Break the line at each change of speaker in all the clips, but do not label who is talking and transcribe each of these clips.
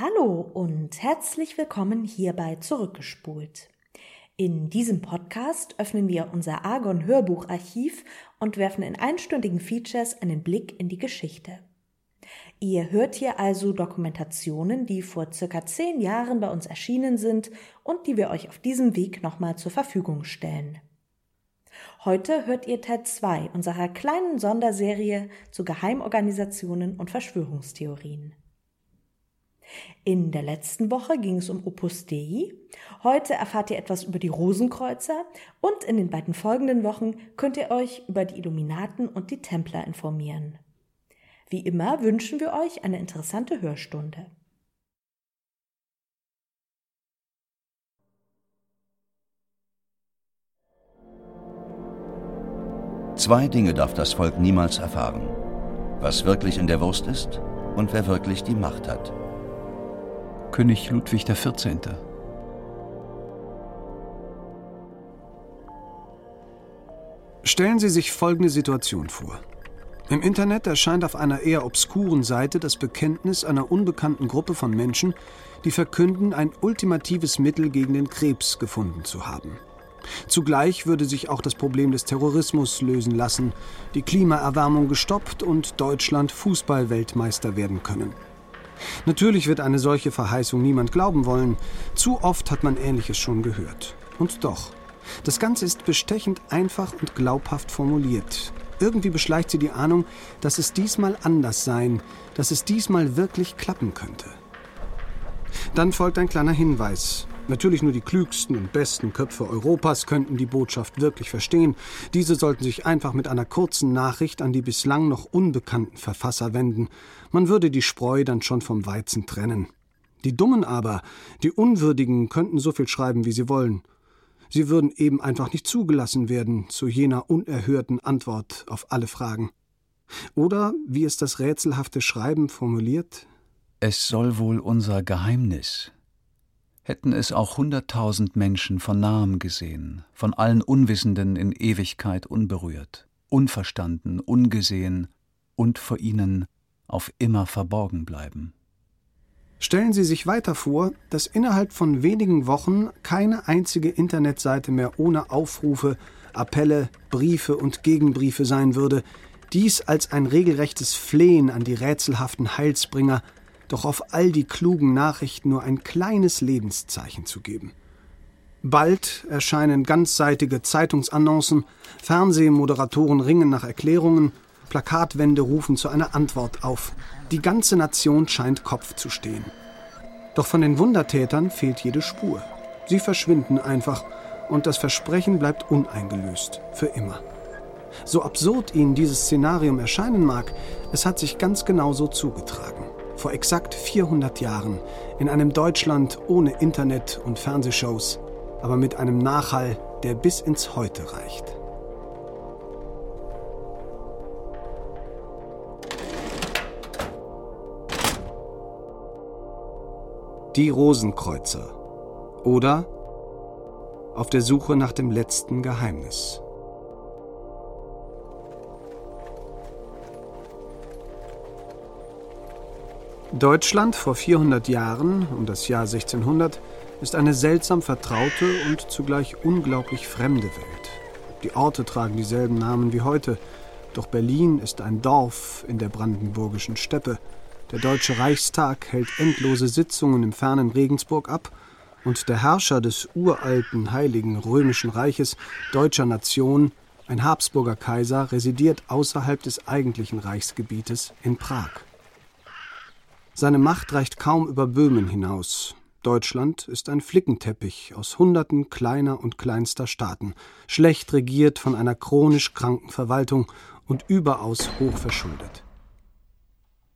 Hallo und herzlich willkommen hierbei Zurückgespult. In diesem Podcast öffnen wir unser Argon Hörbucharchiv und werfen in einstündigen Features einen Blick in die Geschichte. Ihr hört hier also Dokumentationen, die vor circa zehn Jahren bei uns erschienen sind und die wir euch auf diesem Weg nochmal zur Verfügung stellen. Heute hört ihr Teil 2 unserer kleinen Sonderserie zu Geheimorganisationen und Verschwörungstheorien. In der letzten Woche ging es um Opus Dei. Heute erfahrt ihr etwas über die Rosenkreuzer und in den beiden folgenden Wochen könnt ihr euch über die Illuminaten und die Templer informieren. Wie immer wünschen wir euch eine interessante Hörstunde.
Zwei Dinge darf das Volk niemals erfahren. Was wirklich in der Wurst ist und wer wirklich die Macht hat.
König Ludwig XIV.
Stellen Sie sich folgende Situation vor. Im Internet erscheint auf einer eher obskuren Seite das Bekenntnis einer unbekannten Gruppe von Menschen, die verkünden, ein ultimatives Mittel gegen den Krebs gefunden zu haben. Zugleich würde sich auch das Problem des Terrorismus lösen lassen, die Klimaerwärmung gestoppt und Deutschland Fußballweltmeister werden können. Natürlich wird eine solche Verheißung niemand glauben wollen. Zu oft hat man Ähnliches schon gehört. Und doch, das Ganze ist bestechend einfach und glaubhaft formuliert. Irgendwie beschleicht sie die Ahnung, dass es diesmal anders sein, dass es diesmal wirklich klappen könnte. Dann folgt ein kleiner Hinweis. Natürlich nur die klügsten und besten Köpfe Europas könnten die Botschaft wirklich verstehen. Diese sollten sich einfach mit einer kurzen Nachricht an die bislang noch unbekannten Verfasser wenden. Man würde die Spreu dann schon vom Weizen trennen. Die Dummen aber, die Unwürdigen, könnten so viel schreiben, wie sie wollen. Sie würden eben einfach nicht zugelassen werden zu jener unerhörten Antwort auf alle Fragen. Oder, wie es das rätselhafte Schreiben formuliert,
Es soll wohl unser Geheimnis hätten es auch hunderttausend Menschen von nahem gesehen, von allen Unwissenden in Ewigkeit unberührt, unverstanden, ungesehen und vor ihnen auf immer verborgen bleiben.
Stellen Sie sich weiter vor, dass innerhalb von wenigen Wochen keine einzige Internetseite mehr ohne Aufrufe, Appelle, Briefe und Gegenbriefe sein würde, dies als ein regelrechtes Flehen an die rätselhaften Heilsbringer doch auf all die klugen Nachrichten nur ein kleines Lebenszeichen zu geben. Bald erscheinen ganzseitige Zeitungsannoncen, Fernsehmoderatoren ringen nach Erklärungen, Plakatwände rufen zu einer Antwort auf. Die ganze Nation scheint Kopf zu stehen. Doch von den Wundertätern fehlt jede Spur. Sie verschwinden einfach und das Versprechen bleibt uneingelöst, für immer. So absurd Ihnen dieses Szenarium erscheinen mag, es hat sich ganz genau so zugetragen vor exakt 400 Jahren in einem Deutschland ohne Internet und Fernsehshows, aber mit einem Nachhall, der bis ins Heute reicht. Die Rosenkreuzer oder auf der Suche nach dem letzten Geheimnis. Deutschland vor 400 Jahren, um das Jahr 1600, ist eine seltsam vertraute und zugleich unglaublich fremde Welt. Die Orte tragen dieselben Namen wie heute, doch Berlin ist ein Dorf in der brandenburgischen Steppe. Der Deutsche Reichstag hält endlose Sitzungen im fernen Regensburg ab und der Herrscher des uralten Heiligen Römischen Reiches deutscher Nation, ein Habsburger Kaiser, residiert außerhalb des eigentlichen Reichsgebietes in Prag. Seine Macht reicht kaum über Böhmen hinaus. Deutschland ist ein Flickenteppich aus Hunderten kleiner und kleinster Staaten, schlecht regiert von einer chronisch kranken Verwaltung und überaus hoch verschuldet.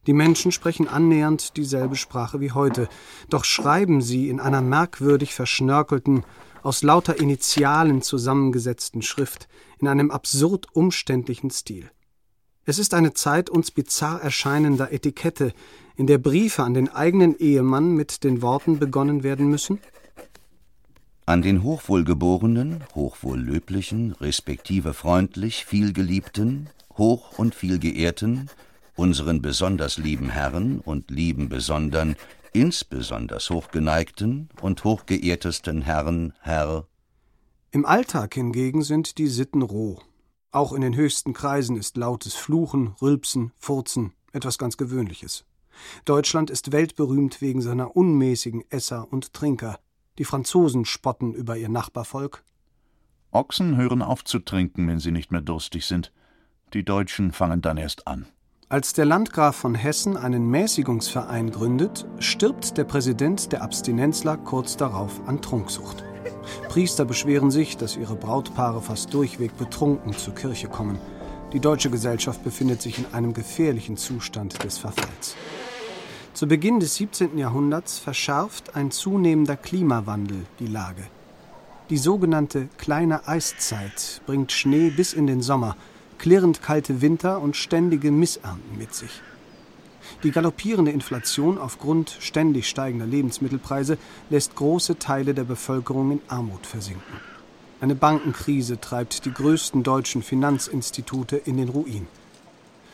Die Menschen sprechen annähernd dieselbe Sprache wie heute, doch schreiben sie in einer merkwürdig verschnörkelten, aus lauter Initialen zusammengesetzten Schrift, in einem absurd umständlichen Stil. Es ist eine Zeit uns bizarr erscheinender Etikette, in der Briefe an den eigenen Ehemann mit den Worten begonnen werden müssen
An den hochwohlgeborenen, hochwohllöblichen, respektive freundlich, vielgeliebten, hoch und vielgeehrten, unseren besonders lieben Herren und lieben besondern, insbesonders hochgeneigten und hochgeehrtesten Herren, Herr.
Im Alltag hingegen sind die Sitten roh. Auch in den höchsten Kreisen ist lautes Fluchen, Rülpsen, Furzen etwas ganz Gewöhnliches. Deutschland ist weltberühmt wegen seiner unmäßigen Esser und Trinker. Die Franzosen spotten über ihr Nachbarvolk.
Ochsen hören auf zu trinken, wenn sie nicht mehr durstig sind. Die Deutschen fangen dann erst an.
Als der Landgraf von Hessen einen Mäßigungsverein gründet, stirbt der Präsident der Abstinenzler kurz darauf an Trunksucht. Priester beschweren sich, dass ihre Brautpaare fast durchweg betrunken zur Kirche kommen. Die deutsche Gesellschaft befindet sich in einem gefährlichen Zustand des Verfalls. Zu Beginn des 17. Jahrhunderts verschärft ein zunehmender Klimawandel die Lage. Die sogenannte kleine Eiszeit bringt Schnee bis in den Sommer, klirrend kalte Winter und ständige Missernten mit sich. Die galoppierende Inflation aufgrund ständig steigender Lebensmittelpreise lässt große Teile der Bevölkerung in Armut versinken. Eine Bankenkrise treibt die größten deutschen Finanzinstitute in den Ruin.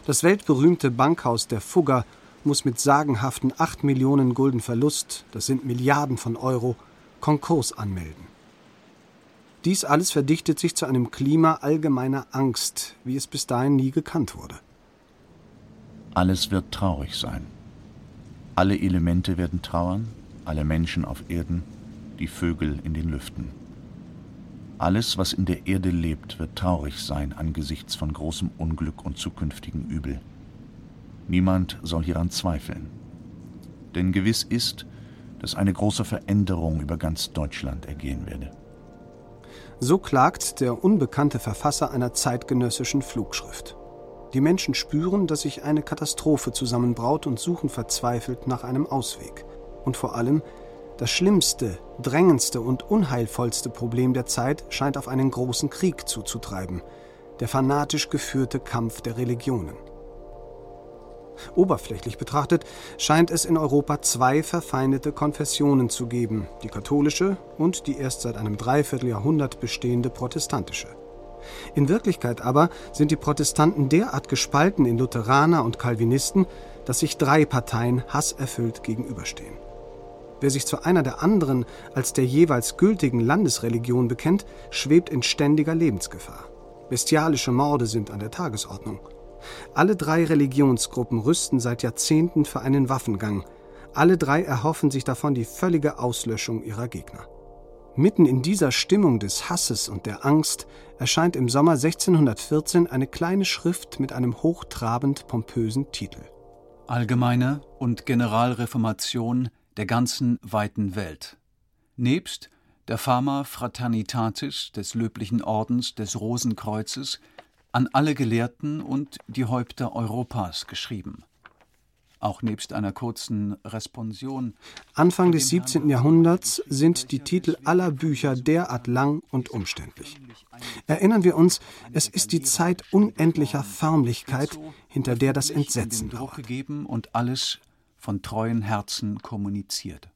Das weltberühmte Bankhaus der Fugger muss mit sagenhaften 8 Millionen Gulden Verlust, das sind Milliarden von Euro, Konkurs anmelden. Dies alles verdichtet sich zu einem Klima allgemeiner Angst, wie es bis dahin nie gekannt wurde.
Alles wird traurig sein. Alle Elemente werden trauern, alle Menschen auf Erden, die Vögel in den Lüften. Alles, was in der Erde lebt, wird traurig sein angesichts von großem Unglück und zukünftigen Übel. Niemand soll hieran zweifeln. Denn gewiss ist, dass eine große Veränderung über ganz Deutschland ergehen werde.
So klagt der unbekannte Verfasser einer zeitgenössischen Flugschrift. Die Menschen spüren, dass sich eine Katastrophe zusammenbraut und suchen verzweifelt nach einem Ausweg. Und vor allem, das schlimmste, drängendste und unheilvollste Problem der Zeit scheint auf einen großen Krieg zuzutreiben, der fanatisch geführte Kampf der Religionen. Oberflächlich betrachtet scheint es in Europa zwei verfeindete Konfessionen zu geben, die katholische und die erst seit einem Dreivierteljahrhundert bestehende protestantische. In Wirklichkeit aber sind die Protestanten derart gespalten in Lutheraner und Calvinisten, dass sich drei Parteien hasserfüllt gegenüberstehen. Wer sich zu einer der anderen als der jeweils gültigen Landesreligion bekennt, schwebt in ständiger Lebensgefahr. Bestialische Morde sind an der Tagesordnung. Alle drei Religionsgruppen rüsten seit Jahrzehnten für einen Waffengang. Alle drei erhoffen sich davon die völlige Auslöschung ihrer Gegner. Mitten in dieser Stimmung des Hasses und der Angst erscheint im Sommer 1614 eine kleine Schrift mit einem hochtrabend pompösen Titel.
Allgemeine und Generalreformation der ganzen weiten Welt. Nebst der Fama Fraternitatis des löblichen Ordens des Rosenkreuzes an alle Gelehrten und die Häupter Europas geschrieben. Auch nebst einer kurzen Responsion.
Anfang des 17. Jahrhunderts sind die Titel aller Bücher derart lang und umständlich. Erinnern wir uns, es ist die Zeit unendlicher Förmlichkeit, hinter der das Entsetzen lauert.
und alles von treuen Herzen kommuniziert.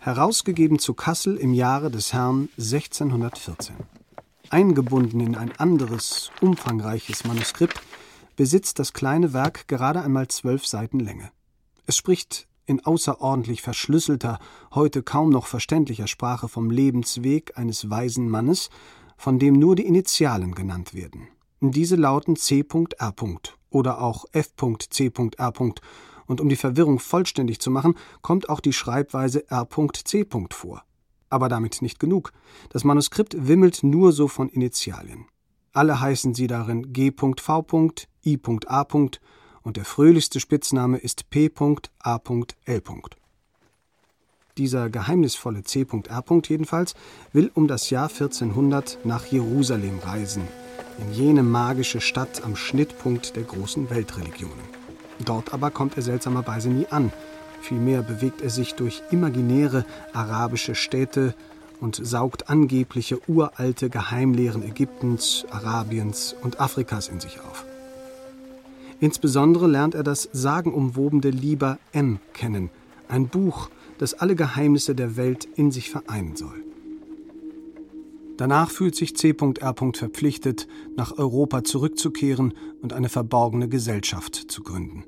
Herausgegeben zu Kassel im Jahre des Herrn 1614. Eingebunden in ein anderes, umfangreiches Manuskript, besitzt das kleine Werk gerade einmal zwölf Seiten Länge. Es spricht in außerordentlich verschlüsselter, heute kaum noch verständlicher Sprache vom Lebensweg eines weisen Mannes, von dem nur die Initialen genannt werden. Diese lauten C.R. oder auch F.C.R. Und um die Verwirrung vollständig zu machen, kommt auch die Schreibweise R.C. vor. Aber damit nicht genug. Das Manuskript wimmelt nur so von Initialien. Alle heißen sie darin G.V., I.A. und der fröhlichste Spitzname ist P.A.L. Dieser geheimnisvolle C.R. jedenfalls will um das Jahr 1400 nach Jerusalem reisen, in jene magische Stadt am Schnittpunkt der großen Weltreligionen. Dort aber kommt er seltsamerweise nie an. Vielmehr bewegt er sich durch imaginäre arabische Städte und saugt angebliche uralte Geheimlehren Ägyptens, Arabiens und Afrikas in sich auf. Insbesondere lernt er das sagenumwobene Liber M kennen, ein Buch, das alle Geheimnisse der Welt in sich vereinen soll. Danach fühlt sich C.R. verpflichtet, nach Europa zurückzukehren und eine verborgene Gesellschaft zu gründen.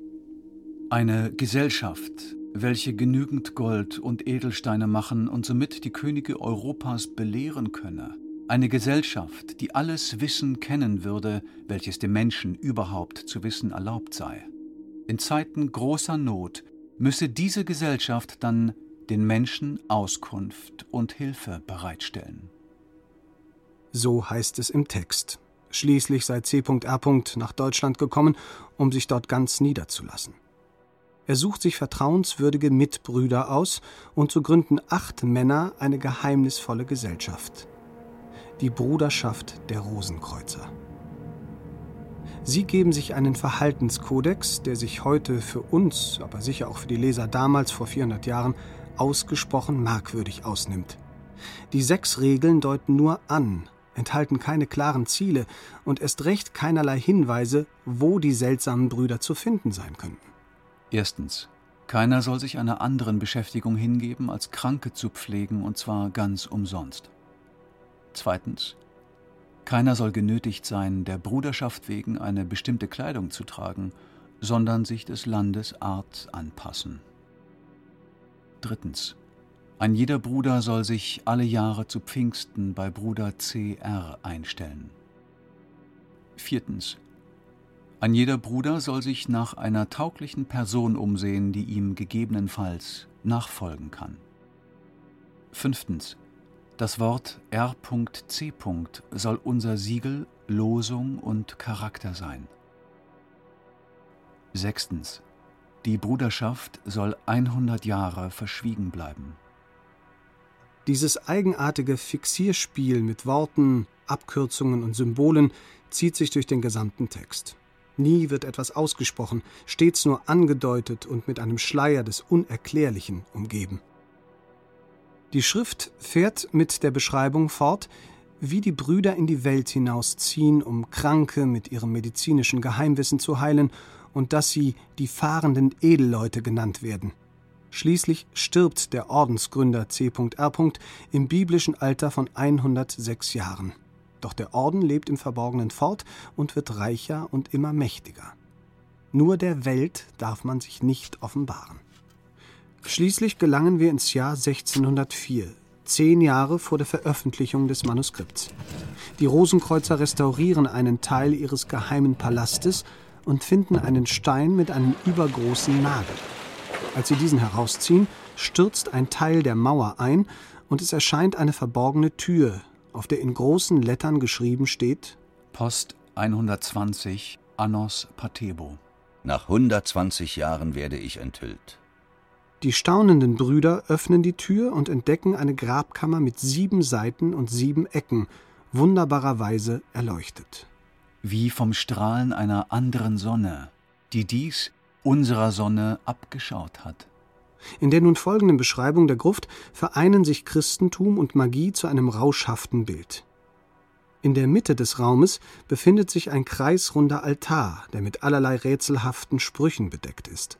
Eine Gesellschaft, welche genügend Gold und Edelsteine machen und somit die Könige Europas belehren könne. Eine Gesellschaft, die alles Wissen kennen würde, welches dem Menschen überhaupt zu wissen erlaubt sei. In Zeiten großer Not müsse diese Gesellschaft dann den Menschen Auskunft und Hilfe bereitstellen.
So heißt es im Text. Schließlich sei C.R. nach Deutschland gekommen, um sich dort ganz niederzulassen. Er sucht sich vertrauenswürdige Mitbrüder aus, und so gründen acht Männer eine geheimnisvolle Gesellschaft. Die Bruderschaft der Rosenkreuzer. Sie geben sich einen Verhaltenskodex, der sich heute für uns, aber sicher auch für die Leser damals vor 400 Jahren, ausgesprochen merkwürdig ausnimmt. Die sechs Regeln deuten nur an, enthalten keine klaren Ziele und erst recht keinerlei Hinweise, wo die seltsamen Brüder zu finden sein könnten.
Erstens. Keiner soll sich einer anderen Beschäftigung hingeben, als Kranke zu pflegen, und zwar ganz umsonst. Zweitens. Keiner soll genötigt sein, der Bruderschaft wegen eine bestimmte Kleidung zu tragen, sondern sich des Landes Art anpassen. Drittens. Ein jeder Bruder soll sich alle Jahre zu Pfingsten bei Bruder CR einstellen. Viertens. Ein jeder Bruder soll sich nach einer tauglichen Person umsehen, die ihm gegebenenfalls nachfolgen kann. Fünftens. Das Wort R.C. soll unser Siegel, Losung und Charakter sein. Sechstens. Die Bruderschaft soll 100 Jahre verschwiegen bleiben.
Dieses eigenartige Fixierspiel mit Worten, Abkürzungen und Symbolen zieht sich durch den gesamten Text. Nie wird etwas ausgesprochen, stets nur angedeutet und mit einem Schleier des Unerklärlichen umgeben. Die Schrift fährt mit der Beschreibung fort, wie die Brüder in die Welt hinausziehen, um Kranke mit ihrem medizinischen Geheimwissen zu heilen und dass sie die fahrenden Edelleute genannt werden. Schließlich stirbt der Ordensgründer C.R. im biblischen Alter von 106 Jahren. Doch der Orden lebt im Verborgenen fort und wird reicher und immer mächtiger. Nur der Welt darf man sich nicht offenbaren. Schließlich gelangen wir ins Jahr 1604, zehn Jahre vor der Veröffentlichung des Manuskripts. Die Rosenkreuzer restaurieren einen Teil ihres geheimen Palastes und finden einen Stein mit einem übergroßen Nagel. Als sie diesen herausziehen, stürzt ein Teil der Mauer ein und es erscheint eine verborgene Tür, auf der in großen Lettern geschrieben steht
Post 120 Annos Patebo.
Nach 120 Jahren werde ich enthüllt.
Die staunenden Brüder öffnen die Tür und entdecken eine Grabkammer mit sieben Seiten und sieben Ecken, wunderbarerweise erleuchtet.
Wie vom Strahlen einer anderen Sonne, die dies unserer Sonne abgeschaut hat.
In der nun folgenden Beschreibung der Gruft vereinen sich Christentum und Magie zu einem rauschhaften Bild. In der Mitte des Raumes befindet sich ein kreisrunder Altar, der mit allerlei rätselhaften Sprüchen bedeckt ist.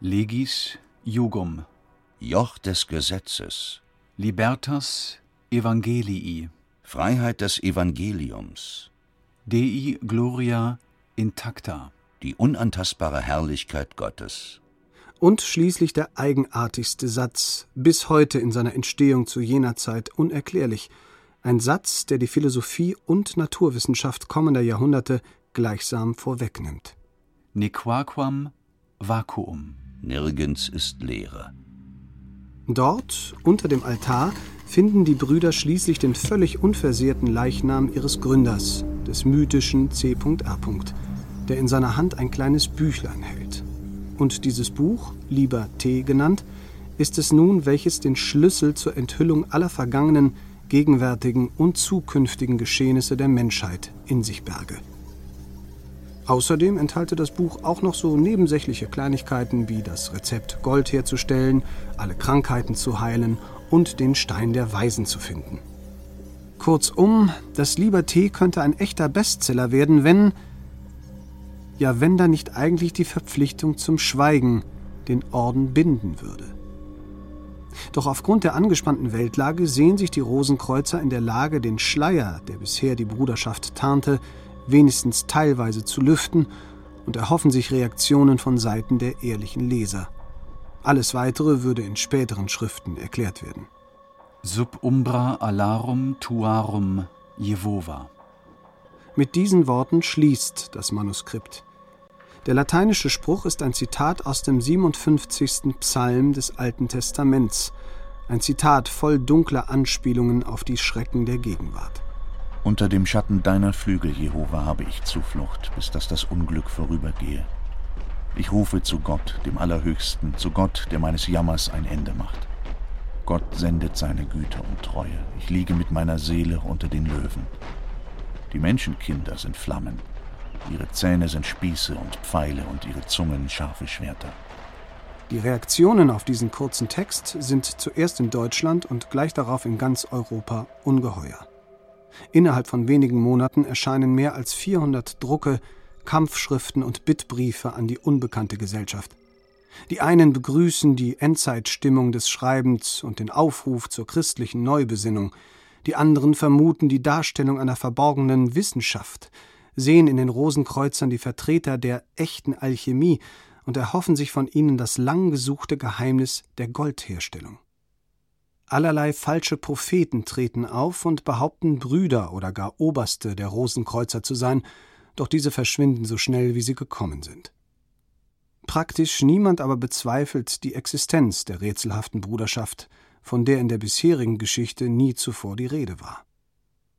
Legis Jugum.
Joch des Gesetzes.
Libertas Evangelii.
Freiheit des Evangeliums.
Dei Gloria intacta.
Die unantastbare Herrlichkeit Gottes.
Und schließlich der eigenartigste Satz, bis heute in seiner Entstehung zu jener Zeit unerklärlich. Ein Satz, der die Philosophie und Naturwissenschaft kommender Jahrhunderte gleichsam vorwegnimmt.
Nequaquam vacuum.
Nirgends ist Leere.
Dort, unter dem Altar, finden die Brüder schließlich den völlig unversehrten Leichnam ihres Gründers, des mythischen C.A., der in seiner Hand ein kleines Büchlein hält. Und dieses Buch, lieber T genannt, ist es nun, welches den Schlüssel zur Enthüllung aller vergangenen, gegenwärtigen und zukünftigen Geschehnisse der Menschheit in sich berge. Außerdem enthalte das Buch auch noch so nebensächliche Kleinigkeiten wie das Rezept, Gold herzustellen, alle Krankheiten zu heilen und den Stein der Weisen zu finden. Kurzum, das Liberté könnte ein echter Bestseller werden, wenn. Ja, wenn da nicht eigentlich die Verpflichtung zum Schweigen den Orden binden würde. Doch aufgrund der angespannten Weltlage sehen sich die Rosenkreuzer in der Lage, den Schleier, der bisher die Bruderschaft tarnte, wenigstens teilweise zu lüften und erhoffen sich Reaktionen von Seiten der ehrlichen Leser. Alles Weitere würde in späteren Schriften erklärt werden.
Sub umbra alarum tuarum Jehova.
Mit diesen Worten schließt das Manuskript. Der lateinische Spruch ist ein Zitat aus dem 57. Psalm des Alten Testaments, ein Zitat voll dunkler Anspielungen auf die Schrecken der Gegenwart.
Unter dem Schatten deiner Flügel, Jehova, habe ich Zuflucht, bis dass das Unglück vorübergehe. Ich rufe zu Gott, dem Allerhöchsten, zu Gott, der meines Jammers ein Ende macht. Gott sendet seine Güte und Treue. Ich liege mit meiner Seele unter den Löwen. Die Menschenkinder sind Flammen. Ihre Zähne sind Spieße und Pfeile und ihre Zungen scharfe Schwerter.
Die Reaktionen auf diesen kurzen Text sind zuerst in Deutschland und gleich darauf in ganz Europa ungeheuer. Innerhalb von wenigen Monaten erscheinen mehr als 400 Drucke, Kampfschriften und Bittbriefe an die unbekannte Gesellschaft. Die einen begrüßen die Endzeitstimmung des Schreibens und den Aufruf zur christlichen Neubesinnung, die anderen vermuten die Darstellung einer verborgenen Wissenschaft, sehen in den Rosenkreuzern die Vertreter der echten Alchemie und erhoffen sich von ihnen das lang gesuchte Geheimnis der Goldherstellung. Allerlei falsche Propheten treten auf und behaupten Brüder oder gar Oberste der Rosenkreuzer zu sein, doch diese verschwinden so schnell, wie sie gekommen sind. Praktisch niemand aber bezweifelt die Existenz der rätselhaften Bruderschaft, von der in der bisherigen Geschichte nie zuvor die Rede war.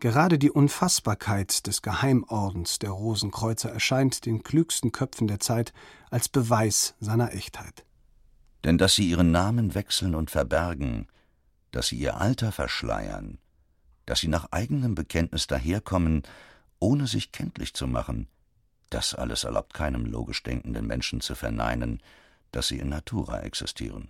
Gerade die Unfassbarkeit des Geheimordens der Rosenkreuzer erscheint den klügsten Köpfen der Zeit als Beweis seiner Echtheit.
Denn dass sie ihren Namen wechseln und verbergen, dass sie ihr Alter verschleiern, dass sie nach eigenem Bekenntnis daherkommen, ohne sich kenntlich zu machen, das alles erlaubt keinem logisch denkenden Menschen zu verneinen, dass sie in Natura existieren.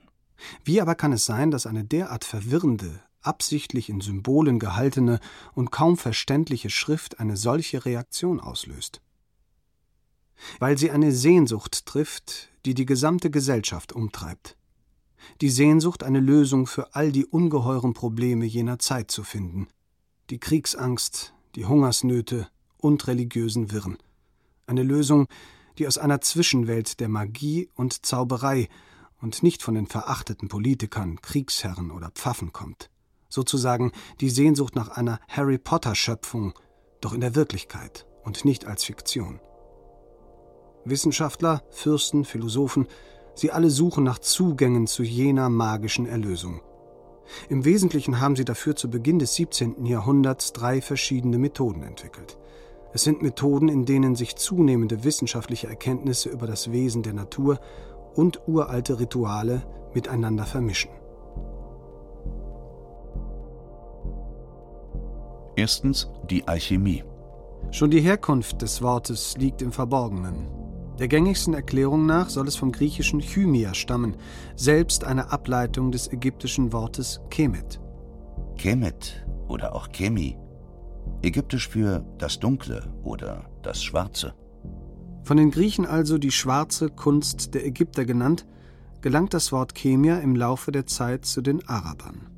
Wie aber kann es sein, dass eine derart verwirrende, absichtlich in Symbolen gehaltene und kaum verständliche Schrift eine solche Reaktion auslöst. Weil sie eine Sehnsucht trifft, die die gesamte Gesellschaft umtreibt. Die Sehnsucht, eine Lösung für all die ungeheuren Probleme jener Zeit zu finden. Die Kriegsangst, die Hungersnöte und religiösen Wirren. Eine Lösung, die aus einer Zwischenwelt der Magie und Zauberei und nicht von den verachteten Politikern, Kriegsherren oder Pfaffen kommt sozusagen die Sehnsucht nach einer Harry Potter-Schöpfung, doch in der Wirklichkeit und nicht als Fiktion. Wissenschaftler, Fürsten, Philosophen, sie alle suchen nach Zugängen zu jener magischen Erlösung. Im Wesentlichen haben sie dafür zu Beginn des 17. Jahrhunderts drei verschiedene Methoden entwickelt. Es sind Methoden, in denen sich zunehmende wissenschaftliche Erkenntnisse über das Wesen der Natur und uralte Rituale miteinander vermischen.
Erstens die Alchemie.
Schon die Herkunft des Wortes liegt im Verborgenen. Der gängigsten Erklärung nach soll es vom griechischen Chymia stammen, selbst eine Ableitung des ägyptischen Wortes Kemet.
Kemet oder auch Kemi, ägyptisch für das Dunkle oder das Schwarze.
Von den Griechen also die schwarze Kunst der Ägypter genannt, gelangt das Wort Chemia im Laufe der Zeit zu den Arabern.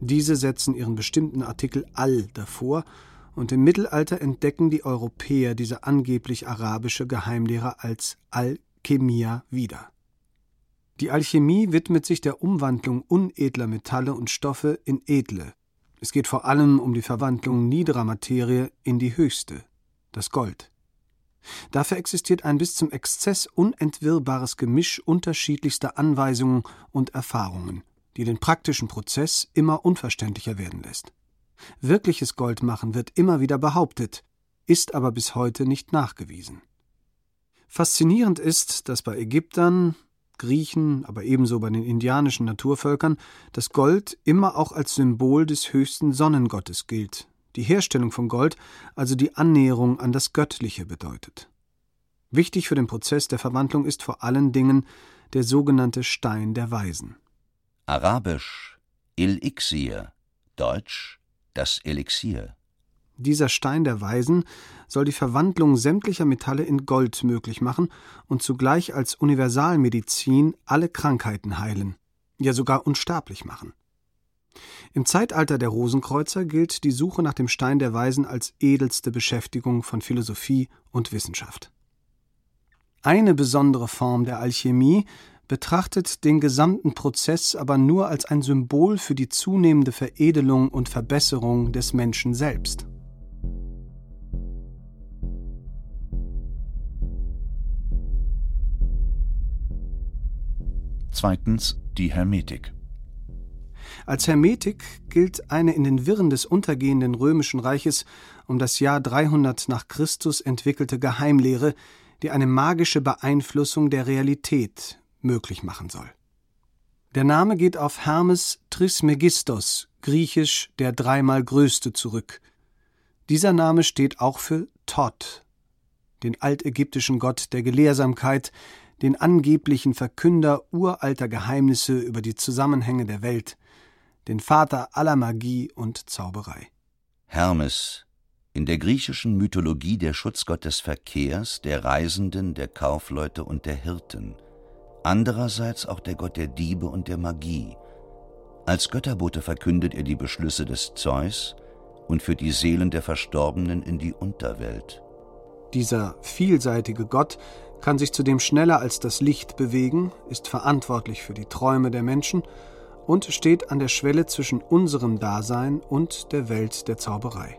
Diese setzen ihren bestimmten Artikel Al davor, und im Mittelalter entdecken die Europäer diese angeblich arabische Geheimlehre als Alchemia wieder. Die Alchemie widmet sich der Umwandlung unedler Metalle und Stoffe in edle. Es geht vor allem um die Verwandlung niederer Materie in die höchste, das Gold. Dafür existiert ein bis zum Exzess unentwirrbares Gemisch unterschiedlichster Anweisungen und Erfahrungen, die den praktischen Prozess immer unverständlicher werden lässt. Wirkliches Goldmachen wird immer wieder behauptet, ist aber bis heute nicht nachgewiesen. Faszinierend ist, dass bei Ägyptern, Griechen, aber ebenso bei den indianischen Naturvölkern das Gold immer auch als Symbol des höchsten Sonnengottes gilt, die Herstellung von Gold also die Annäherung an das Göttliche bedeutet. Wichtig für den Prozess der Verwandlung ist vor allen Dingen der sogenannte Stein der Weisen.
Arabisch El-Ixir, Deutsch das Elixier.
Dieser Stein der Weisen soll die Verwandlung sämtlicher Metalle in Gold möglich machen und zugleich als Universalmedizin alle Krankheiten heilen, ja sogar unsterblich machen. Im Zeitalter der Rosenkreuzer gilt die Suche nach dem Stein der Weisen als edelste Beschäftigung von Philosophie und Wissenschaft. Eine besondere Form der Alchemie betrachtet den gesamten Prozess aber nur als ein Symbol für die zunehmende Veredelung und Verbesserung des Menschen selbst.
Zweitens die Hermetik.
Als Hermetik gilt eine in den Wirren des untergehenden römischen Reiches um das Jahr 300 nach Christus entwickelte Geheimlehre, die eine magische Beeinflussung der Realität möglich machen soll. Der Name geht auf Hermes Trismegistos, griechisch der dreimal Größte, zurück. Dieser Name steht auch für Thoth, den altägyptischen Gott der Gelehrsamkeit, den angeblichen Verkünder uralter Geheimnisse über die Zusammenhänge der Welt, den Vater aller Magie und Zauberei.
Hermes, in der griechischen Mythologie der Schutzgott des Verkehrs, der Reisenden, der Kaufleute und der Hirten, andererseits auch der Gott der Diebe und der Magie. Als Götterbote verkündet er die Beschlüsse des Zeus und führt die Seelen der Verstorbenen in die Unterwelt.
Dieser vielseitige Gott kann sich zudem schneller als das Licht bewegen, ist verantwortlich für die Träume der Menschen und steht an der Schwelle zwischen unserem Dasein und der Welt der Zauberei.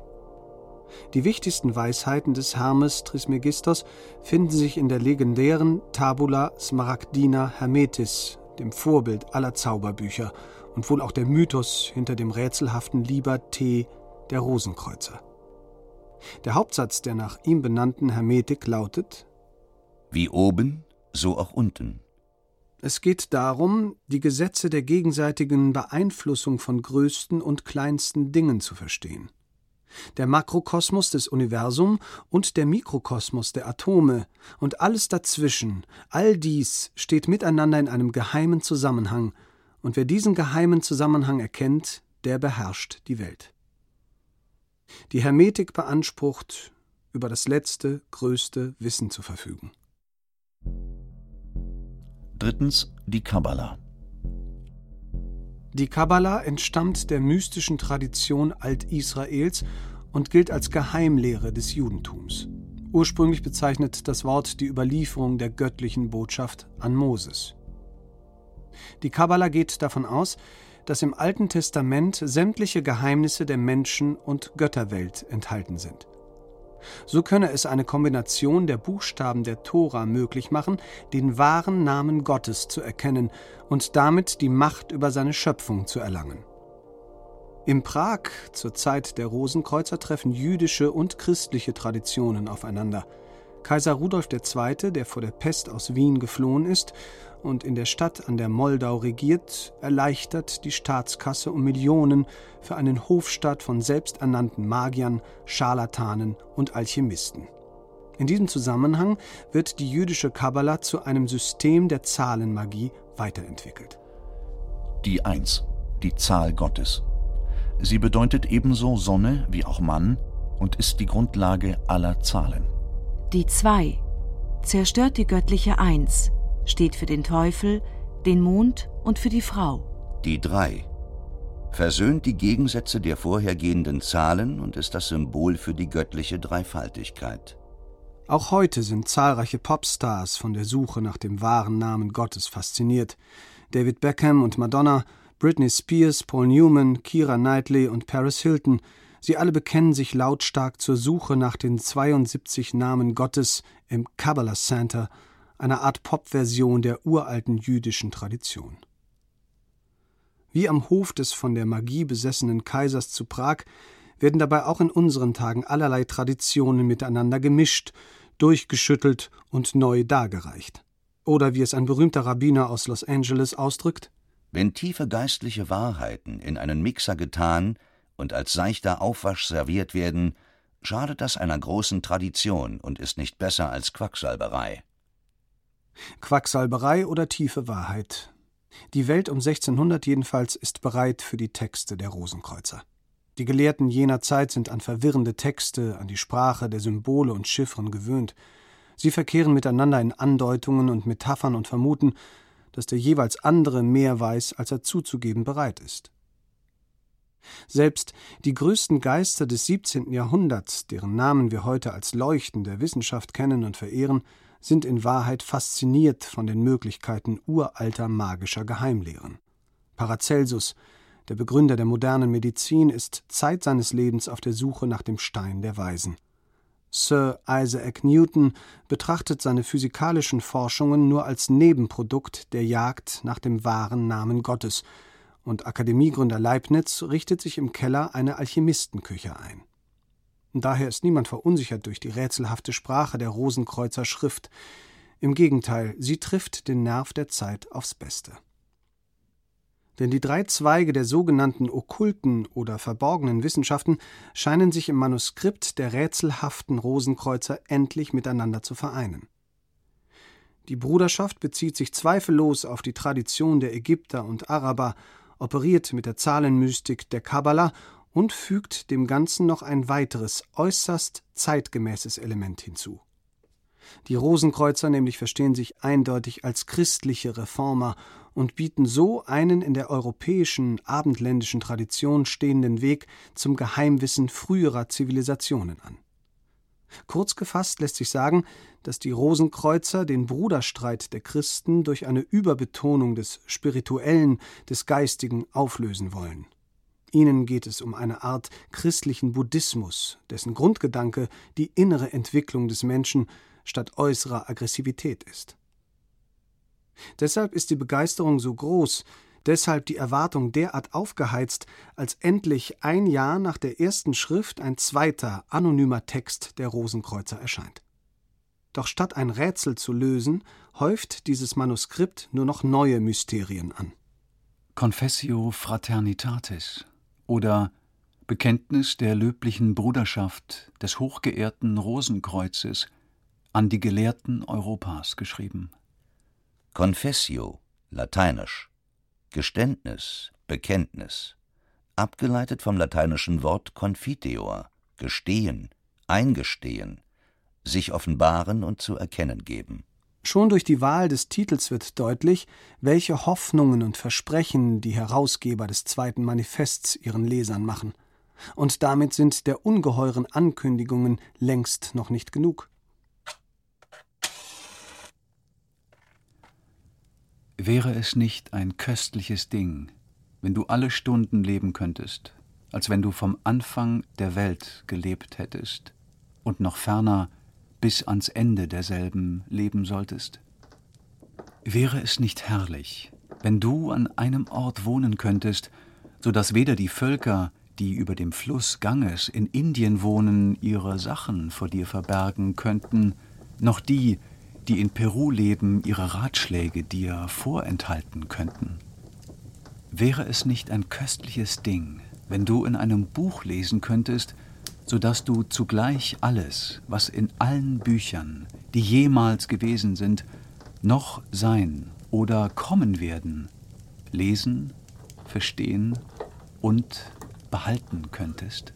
Die wichtigsten Weisheiten des Hermes Trismegistos finden sich in der legendären Tabula Smaragdina Hermetis, dem Vorbild aller Zauberbücher und wohl auch der Mythos hinter dem rätselhaften Liber T der Rosenkreuzer. Der Hauptsatz der nach ihm benannten Hermetik lautet
Wie oben, so auch unten.
Es geht darum, die Gesetze der gegenseitigen Beeinflussung von größten und kleinsten Dingen zu verstehen der Makrokosmos des Universums und der Mikrokosmos der Atome und alles dazwischen, all dies steht miteinander in einem geheimen Zusammenhang, und wer diesen geheimen Zusammenhang erkennt, der beherrscht die Welt. Die Hermetik beansprucht, über das letzte, größte Wissen zu verfügen.
Drittens die Kabbala.
Die Kabbala entstammt der mystischen Tradition Alt-Israels und gilt als Geheimlehre des Judentums. Ursprünglich bezeichnet das Wort die Überlieferung der göttlichen Botschaft an Moses. Die Kabbala geht davon aus, dass im Alten Testament sämtliche Geheimnisse der Menschen- und Götterwelt enthalten sind. So könne es eine Kombination der Buchstaben der Tora möglich machen, den wahren Namen Gottes zu erkennen und damit die Macht über seine Schöpfung zu erlangen. In Prag zur Zeit der Rosenkreuzer treffen jüdische und christliche Traditionen aufeinander. Kaiser Rudolf II., der vor der Pest aus Wien geflohen ist und in der Stadt an der Moldau regiert, erleichtert die Staatskasse um Millionen für einen Hofstaat von selbsternannten Magiern, Scharlatanen und Alchemisten. In diesem Zusammenhang wird die jüdische Kabbala zu einem System der Zahlenmagie weiterentwickelt.
Die Eins, die Zahl Gottes. Sie bedeutet ebenso Sonne wie auch Mann und ist die Grundlage aller Zahlen.
Die Zwei zerstört die göttliche Eins steht für den Teufel, den Mond und für die Frau.
Die drei versöhnt die Gegensätze der vorhergehenden Zahlen und ist das Symbol für die göttliche Dreifaltigkeit.
Auch heute sind zahlreiche Popstars von der Suche nach dem wahren Namen Gottes fasziniert. David Beckham und Madonna, Britney Spears, Paul Newman, Kira Knightley und Paris Hilton, sie alle bekennen sich lautstark zur Suche nach den 72 Namen Gottes im Kabbalah Center einer Art Pop-Version der uralten jüdischen Tradition. Wie am Hof des von der Magie besessenen Kaisers zu Prag werden dabei auch in unseren Tagen allerlei Traditionen miteinander gemischt, durchgeschüttelt und neu dargereicht. Oder wie es ein berühmter Rabbiner aus Los Angeles ausdrückt:
Wenn tiefe geistliche Wahrheiten in einen Mixer getan und als seichter Aufwasch serviert werden, schadet das einer großen Tradition und ist nicht besser als Quacksalberei.
Quacksalberei oder tiefe Wahrheit. Die Welt um 1600 jedenfalls ist bereit für die Texte der Rosenkreuzer. Die Gelehrten jener Zeit sind an verwirrende Texte, an die Sprache der Symbole und Chiffren gewöhnt. Sie verkehren miteinander in Andeutungen und Metaphern und vermuten, dass der jeweils andere mehr weiß, als er zuzugeben bereit ist. Selbst die größten Geister des 17. Jahrhunderts, deren Namen wir heute als Leuchten der Wissenschaft kennen und verehren, sind in Wahrheit fasziniert von den Möglichkeiten uralter magischer Geheimlehren. Paracelsus, der Begründer der modernen Medizin, ist Zeit seines Lebens auf der Suche nach dem Stein der Weisen. Sir Isaac Newton betrachtet seine physikalischen Forschungen nur als Nebenprodukt der Jagd nach dem wahren Namen Gottes und Akademiegründer Leibniz richtet sich im Keller eine Alchemistenküche ein. Daher ist niemand verunsichert durch die rätselhafte Sprache der Rosenkreuzer Schrift. Im Gegenteil, sie trifft den Nerv der Zeit aufs Beste. Denn die drei Zweige der sogenannten okkulten oder verborgenen Wissenschaften scheinen sich im Manuskript der rätselhaften Rosenkreuzer endlich miteinander zu vereinen. Die Bruderschaft bezieht sich zweifellos auf die Tradition der Ägypter und Araber operiert mit der Zahlenmystik der Kabbala und fügt dem Ganzen noch ein weiteres, äußerst zeitgemäßes Element hinzu. Die Rosenkreuzer nämlich verstehen sich eindeutig als christliche Reformer und bieten so einen in der europäischen abendländischen Tradition stehenden Weg zum Geheimwissen früherer Zivilisationen an. Kurz gefasst lässt sich sagen, dass die Rosenkreuzer den Bruderstreit der Christen durch eine Überbetonung des Spirituellen, des Geistigen auflösen wollen. Ihnen geht es um eine Art christlichen Buddhismus, dessen Grundgedanke die innere Entwicklung des Menschen statt äußerer Aggressivität ist. Deshalb ist die Begeisterung so groß, deshalb die Erwartung derart aufgeheizt, als endlich ein Jahr nach der ersten Schrift ein zweiter, anonymer Text der Rosenkreuzer erscheint. Doch statt ein Rätsel zu lösen, häuft dieses Manuskript nur noch neue Mysterien an.
Confessio Fraternitatis oder Bekenntnis der löblichen Bruderschaft des hochgeehrten Rosenkreuzes an die Gelehrten Europas geschrieben.
Confessio, lateinisch Geständnis, Bekenntnis, abgeleitet vom lateinischen Wort confiteor, gestehen, eingestehen, sich offenbaren und zu erkennen geben.
Schon durch die Wahl des Titels wird deutlich, welche Hoffnungen und Versprechen die Herausgeber des zweiten Manifests ihren Lesern machen. Und damit sind der ungeheuren Ankündigungen längst noch nicht genug.
Wäre es nicht ein köstliches Ding, wenn du alle Stunden leben könntest, als wenn du vom Anfang der Welt gelebt hättest und noch ferner bis ans Ende derselben leben solltest? Wäre es nicht herrlich, wenn du an einem Ort wohnen könntest, so dass weder die Völker, die über dem Fluss Ganges in Indien wohnen, ihre Sachen vor dir verbergen könnten, noch die, die in Peru leben, ihre Ratschläge dir vorenthalten könnten. Wäre es nicht ein köstliches Ding, wenn du in einem Buch lesen könntest, so dass du zugleich alles, was in allen Büchern, die jemals gewesen sind, noch sein oder kommen werden, lesen, verstehen und behalten könntest?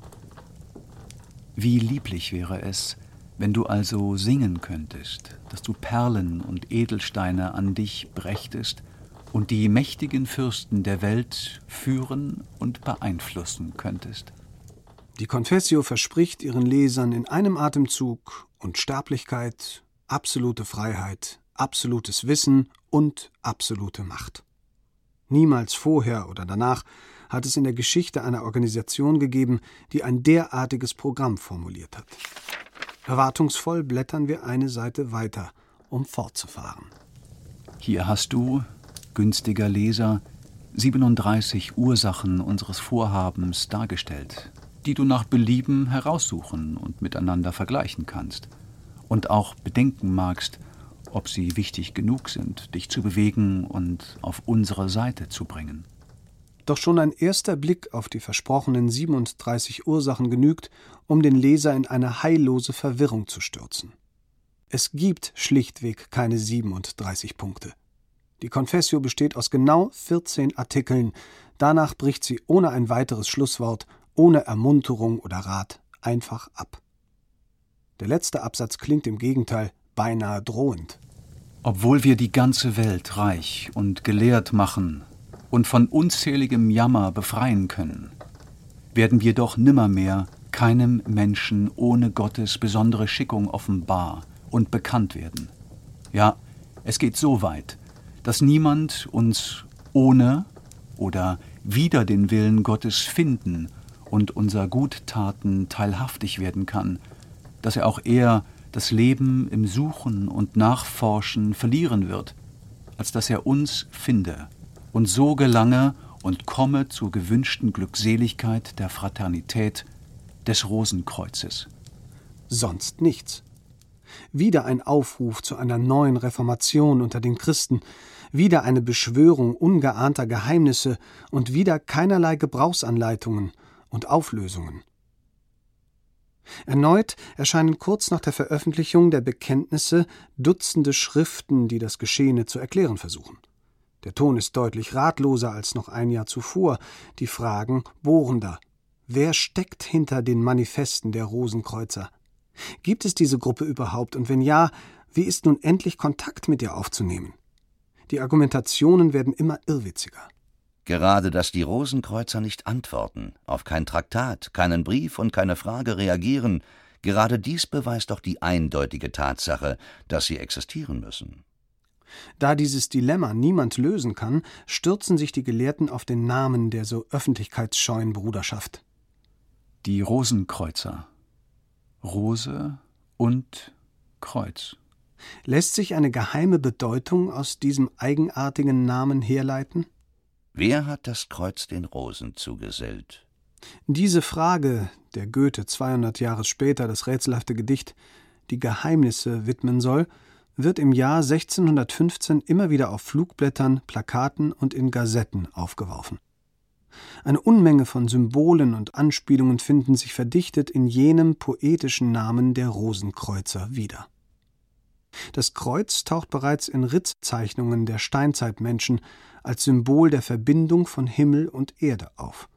Wie lieblich wäre es, wenn du also singen könntest, dass du Perlen und Edelsteine an dich brächtest und die mächtigen Fürsten der Welt führen und beeinflussen könntest.
Die Confessio verspricht ihren Lesern in einem Atemzug Unsterblichkeit, absolute Freiheit, absolutes Wissen und absolute Macht. Niemals vorher oder danach hat es in der Geschichte einer Organisation gegeben, die ein derartiges Programm formuliert hat. Erwartungsvoll blättern wir eine Seite weiter, um fortzufahren.
Hier hast du, günstiger Leser, 37 Ursachen unseres Vorhabens dargestellt, die du nach Belieben heraussuchen und miteinander vergleichen kannst und auch bedenken magst, ob sie wichtig genug sind, dich zu bewegen und auf unsere Seite zu bringen.
Doch schon ein erster Blick auf die versprochenen 37 Ursachen genügt, um den Leser in eine heillose Verwirrung zu stürzen. Es gibt schlichtweg keine 37 Punkte. Die Confessio besteht aus genau 14 Artikeln, danach bricht sie ohne ein weiteres Schlusswort, ohne Ermunterung oder Rat einfach ab. Der letzte Absatz klingt im Gegenteil beinahe drohend.
Obwohl wir die ganze Welt reich und gelehrt machen und von unzähligem Jammer befreien können, werden wir doch nimmermehr keinem Menschen ohne Gottes besondere Schickung offenbar und bekannt werden. Ja, es geht so weit, dass niemand uns ohne oder wider den Willen Gottes finden und unser Guttaten teilhaftig werden kann, dass er auch eher das Leben im Suchen und Nachforschen verlieren wird, als dass er uns finde und so gelange und komme zur gewünschten Glückseligkeit der Fraternität des Rosenkreuzes.
Sonst nichts. Wieder ein Aufruf zu einer neuen Reformation unter den Christen, wieder eine Beschwörung ungeahnter Geheimnisse und wieder keinerlei Gebrauchsanleitungen und Auflösungen. Erneut erscheinen kurz nach der Veröffentlichung der Bekenntnisse Dutzende Schriften, die das Geschehene zu erklären versuchen. Der Ton ist deutlich ratloser als noch ein Jahr zuvor, die Fragen bohrender. Wer steckt hinter den Manifesten der Rosenkreuzer? Gibt es diese Gruppe überhaupt, und wenn ja, wie ist nun endlich Kontakt mit ihr aufzunehmen? Die Argumentationen werden immer irrwitziger.
Gerade, dass die Rosenkreuzer nicht antworten, auf kein Traktat, keinen Brief und keine Frage reagieren, gerade dies beweist doch die eindeutige Tatsache, dass sie existieren müssen.
Da dieses Dilemma niemand lösen kann, stürzen sich die Gelehrten auf den Namen der so öffentlichkeitsscheuen Bruderschaft.
Die Rosenkreuzer. Rose und Kreuz.
Lässt sich eine geheime Bedeutung aus diesem eigenartigen Namen herleiten?
Wer hat das Kreuz den Rosen zugesellt?
Diese Frage, der Goethe 200 Jahre später das rätselhafte Gedicht Die Geheimnisse widmen soll, wird im Jahr 1615 immer wieder auf Flugblättern, Plakaten und in Gazetten aufgeworfen. Eine Unmenge von Symbolen und Anspielungen finden sich verdichtet in jenem poetischen Namen der Rosenkreuzer wieder. Das Kreuz taucht bereits in Ritzzeichnungen der Steinzeitmenschen als Symbol der Verbindung von Himmel und Erde auf.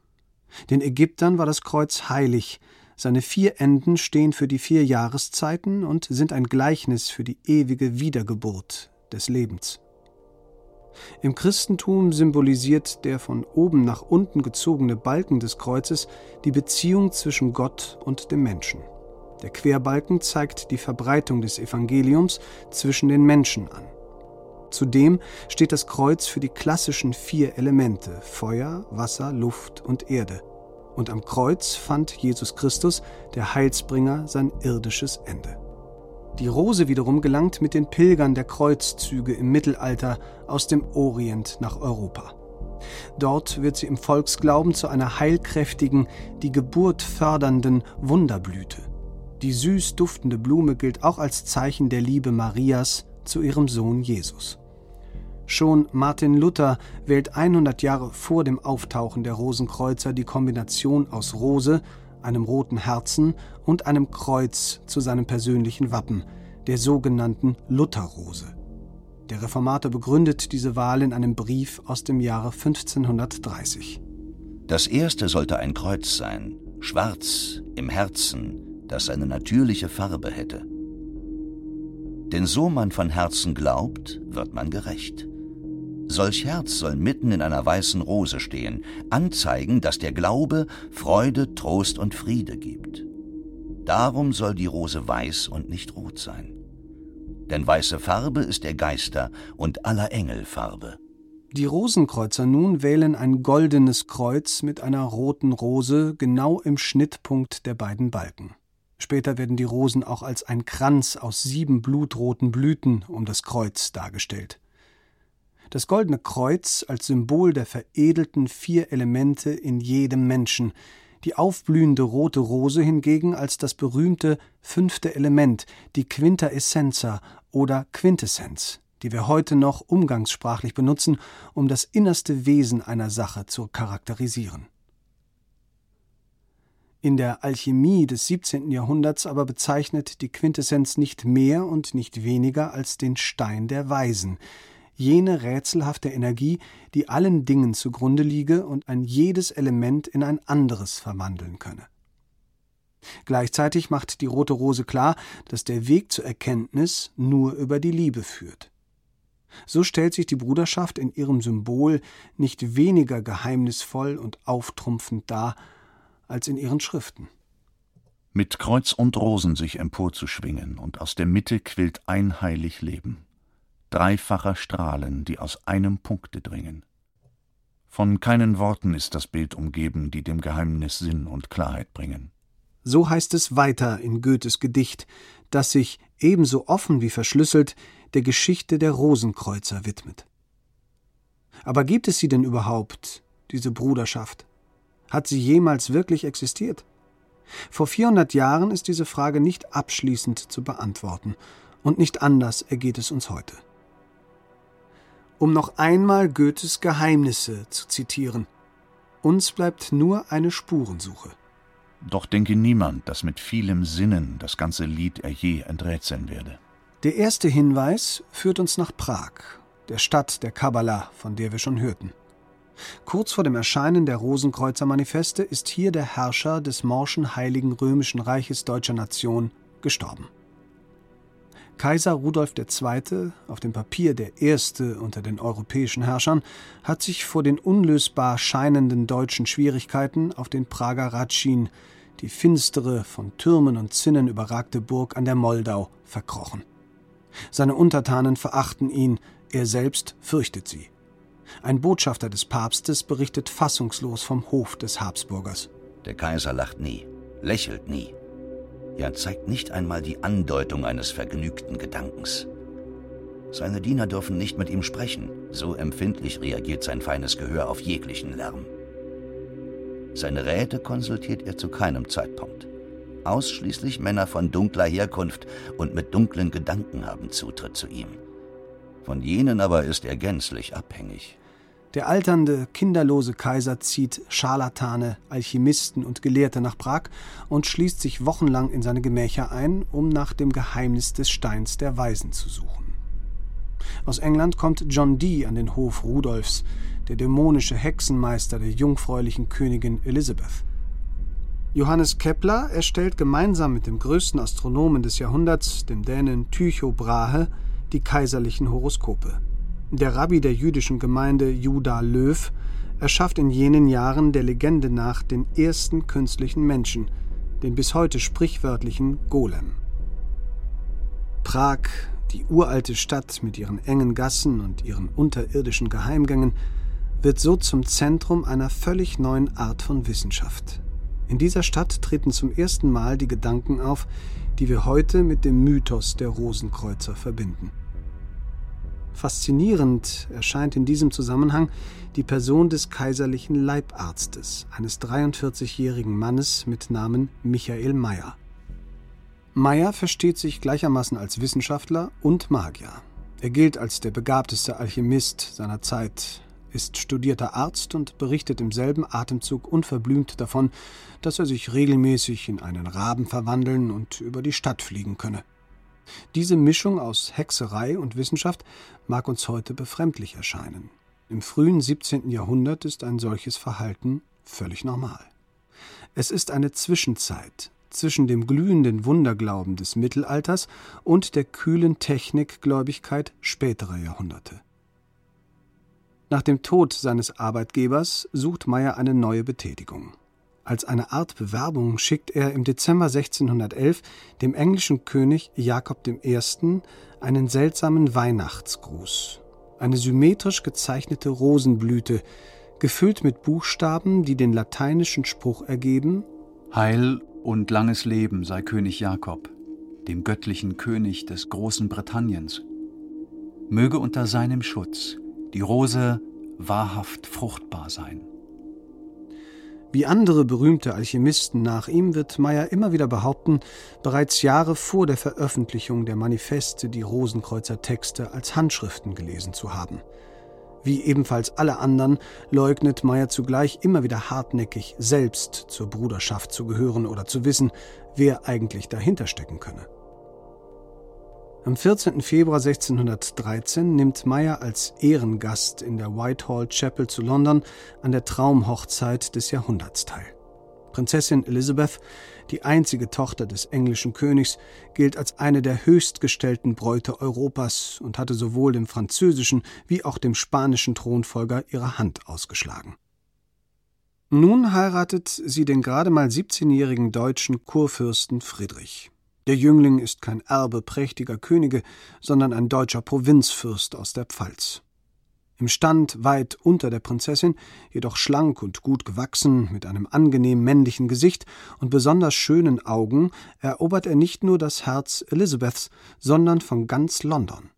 Den Ägyptern war das Kreuz heilig, seine vier Enden stehen für die vier Jahreszeiten und sind ein Gleichnis für die ewige Wiedergeburt des Lebens. Im Christentum symbolisiert der von oben nach unten gezogene Balken des Kreuzes die Beziehung zwischen Gott und dem Menschen. Der Querbalken zeigt die Verbreitung des Evangeliums zwischen den Menschen an. Zudem steht das Kreuz für die klassischen vier Elemente Feuer, Wasser, Luft und Erde. Und am Kreuz fand Jesus Christus, der Heilsbringer, sein irdisches Ende. Die Rose wiederum gelangt mit den Pilgern der Kreuzzüge im Mittelalter aus dem Orient nach Europa. Dort wird sie im Volksglauben zu einer heilkräftigen, die Geburt fördernden Wunderblüte. Die süß duftende Blume gilt auch als Zeichen der Liebe Marias zu ihrem Sohn Jesus. Schon Martin Luther wählt 100 Jahre vor dem Auftauchen der Rosenkreuzer die Kombination aus Rose, einem roten Herzen und einem Kreuz zu seinem persönlichen Wappen, der sogenannten Lutherrose. Der Reformator begründet diese Wahl in einem Brief aus dem Jahre 1530.
Das erste sollte ein Kreuz sein, schwarz im Herzen, das seine natürliche Farbe hätte. Denn so man von Herzen glaubt, wird man gerecht. Solch Herz soll mitten in einer weißen Rose stehen, anzeigen, dass der Glaube Freude, Trost und Friede gibt. Darum soll die Rose weiß und nicht rot sein. Denn weiße Farbe ist der Geister und aller Engel Farbe.
Die Rosenkreuzer nun wählen ein goldenes Kreuz mit einer roten Rose genau im Schnittpunkt der beiden Balken. Später werden die Rosen auch als ein Kranz aus sieben blutroten Blüten um das Kreuz dargestellt. Das goldene Kreuz als Symbol der veredelten vier Elemente in jedem Menschen, die aufblühende rote Rose hingegen als das berühmte fünfte Element, die Quinta Essenza oder Quintessenz, die wir heute noch umgangssprachlich benutzen, um das innerste Wesen einer Sache zu charakterisieren. In der Alchemie des 17. Jahrhunderts aber bezeichnet die Quintessenz nicht mehr und nicht weniger als den Stein der Weisen, jene rätselhafte Energie, die allen Dingen zugrunde liege und ein jedes Element in ein anderes verwandeln könne. Gleichzeitig macht die Rote Rose klar, dass der Weg zur Erkenntnis nur über die Liebe führt. So stellt sich die Bruderschaft in ihrem Symbol nicht weniger geheimnisvoll und auftrumpfend dar als in ihren Schriften.
Mit Kreuz und Rosen sich emporzuschwingen, und aus der Mitte quillt ein heilig Leben. Dreifacher Strahlen, die aus einem Punkte dringen. Von keinen Worten ist das Bild umgeben, die dem Geheimnis Sinn und Klarheit bringen.
So heißt es weiter in Goethes Gedicht, das sich ebenso offen wie verschlüsselt der Geschichte der Rosenkreuzer widmet. Aber gibt es sie denn überhaupt, diese Bruderschaft? Hat sie jemals wirklich existiert? Vor 400 Jahren ist diese Frage nicht abschließend zu beantworten, und nicht anders ergeht es uns heute. Um noch einmal Goethes Geheimnisse zu zitieren, uns bleibt nur eine Spurensuche.
Doch denke niemand, dass mit vielem Sinnen das ganze Lied er je enträtseln werde.
Der erste Hinweis führt uns nach Prag, der Stadt der Kabbala, von der wir schon hörten. Kurz vor dem Erscheinen der Rosenkreuzer Manifeste ist hier der Herrscher des morschen Heiligen Römischen Reiches deutscher Nation gestorben. Kaiser Rudolf II., auf dem Papier der erste unter den europäischen Herrschern, hat sich vor den unlösbar scheinenden deutschen Schwierigkeiten auf den Prager Ratschin, die finstere, von Türmen und Zinnen überragte Burg an der Moldau, verkrochen. Seine Untertanen verachten ihn, er selbst fürchtet sie. Ein Botschafter des Papstes berichtet fassungslos vom Hof des Habsburgers.
Der Kaiser lacht nie, lächelt nie. Er zeigt nicht einmal die Andeutung eines vergnügten Gedankens. Seine Diener dürfen nicht mit ihm sprechen, so empfindlich reagiert sein feines Gehör auf jeglichen Lärm. Seine Räte konsultiert er zu keinem Zeitpunkt. Ausschließlich Männer von dunkler Herkunft und mit dunklen Gedanken haben Zutritt zu ihm. Von jenen aber ist er gänzlich abhängig.
Der alternde, kinderlose Kaiser zieht Scharlatane, Alchemisten und Gelehrte nach Prag und schließt sich wochenlang in seine Gemächer ein, um nach dem Geheimnis des Steins der Weisen zu suchen. Aus England kommt John Dee an den Hof Rudolfs, der dämonische Hexenmeister der jungfräulichen Königin Elizabeth. Johannes Kepler erstellt gemeinsam mit dem größten Astronomen des Jahrhunderts, dem Dänen Tycho Brahe, die kaiserlichen Horoskope. Der Rabbi der jüdischen Gemeinde Judah Löw erschafft in jenen Jahren der Legende nach den ersten künstlichen Menschen, den bis heute sprichwörtlichen Golem. Prag, die uralte Stadt mit ihren engen Gassen und ihren unterirdischen Geheimgängen, wird so zum Zentrum einer völlig neuen Art von Wissenschaft. In dieser Stadt treten zum ersten Mal die Gedanken auf, die wir heute mit dem Mythos der Rosenkreuzer verbinden. Faszinierend erscheint in diesem Zusammenhang die Person des kaiserlichen Leibarztes, eines 43-jährigen Mannes mit Namen Michael Meyer. Meyer versteht sich gleichermaßen als Wissenschaftler und Magier. Er gilt als der begabteste Alchemist seiner Zeit, ist studierter Arzt und berichtet im selben Atemzug unverblümt davon, dass er sich regelmäßig in einen Raben verwandeln und über die Stadt fliegen könne. Diese Mischung aus Hexerei und Wissenschaft mag uns heute befremdlich erscheinen. Im frühen 17. Jahrhundert ist ein solches Verhalten völlig normal. Es ist eine Zwischenzeit zwischen dem glühenden Wunderglauben des Mittelalters und der kühlen Technikgläubigkeit späterer Jahrhunderte. Nach dem Tod seines Arbeitgebers sucht Meyer eine neue Betätigung. Als eine Art Bewerbung schickt er im Dezember 1611 dem englischen König Jakob I. einen seltsamen Weihnachtsgruß. Eine symmetrisch gezeichnete Rosenblüte, gefüllt mit Buchstaben, die den lateinischen Spruch ergeben:
Heil und langes Leben sei König Jakob, dem göttlichen König des großen Britanniens. Möge unter seinem Schutz die Rose wahrhaft fruchtbar sein.
Wie andere berühmte Alchemisten nach ihm wird Meyer immer wieder behaupten, bereits Jahre vor der Veröffentlichung der Manifeste die Rosenkreuzer Texte als Handschriften gelesen zu haben. Wie ebenfalls alle anderen leugnet Meyer zugleich immer wieder hartnäckig, selbst zur Bruderschaft zu gehören oder zu wissen, wer eigentlich dahinter stecken könne. Am 14. Februar 1613 nimmt Meyer als Ehrengast in der Whitehall Chapel zu London an der Traumhochzeit des Jahrhunderts teil. Prinzessin Elizabeth, die einzige Tochter des englischen Königs, gilt als eine der höchstgestellten Bräute Europas und hatte sowohl dem französischen wie auch dem spanischen Thronfolger ihre Hand ausgeschlagen. Nun heiratet sie den gerade mal 17-jährigen deutschen Kurfürsten Friedrich. Der Jüngling ist kein Erbe prächtiger Könige, sondern ein deutscher Provinzfürst aus der Pfalz. Im Stand weit unter der Prinzessin, jedoch schlank und gut gewachsen, mit einem angenehm männlichen Gesicht und besonders schönen Augen, erobert er nicht nur das Herz Elizabeths, sondern von ganz London.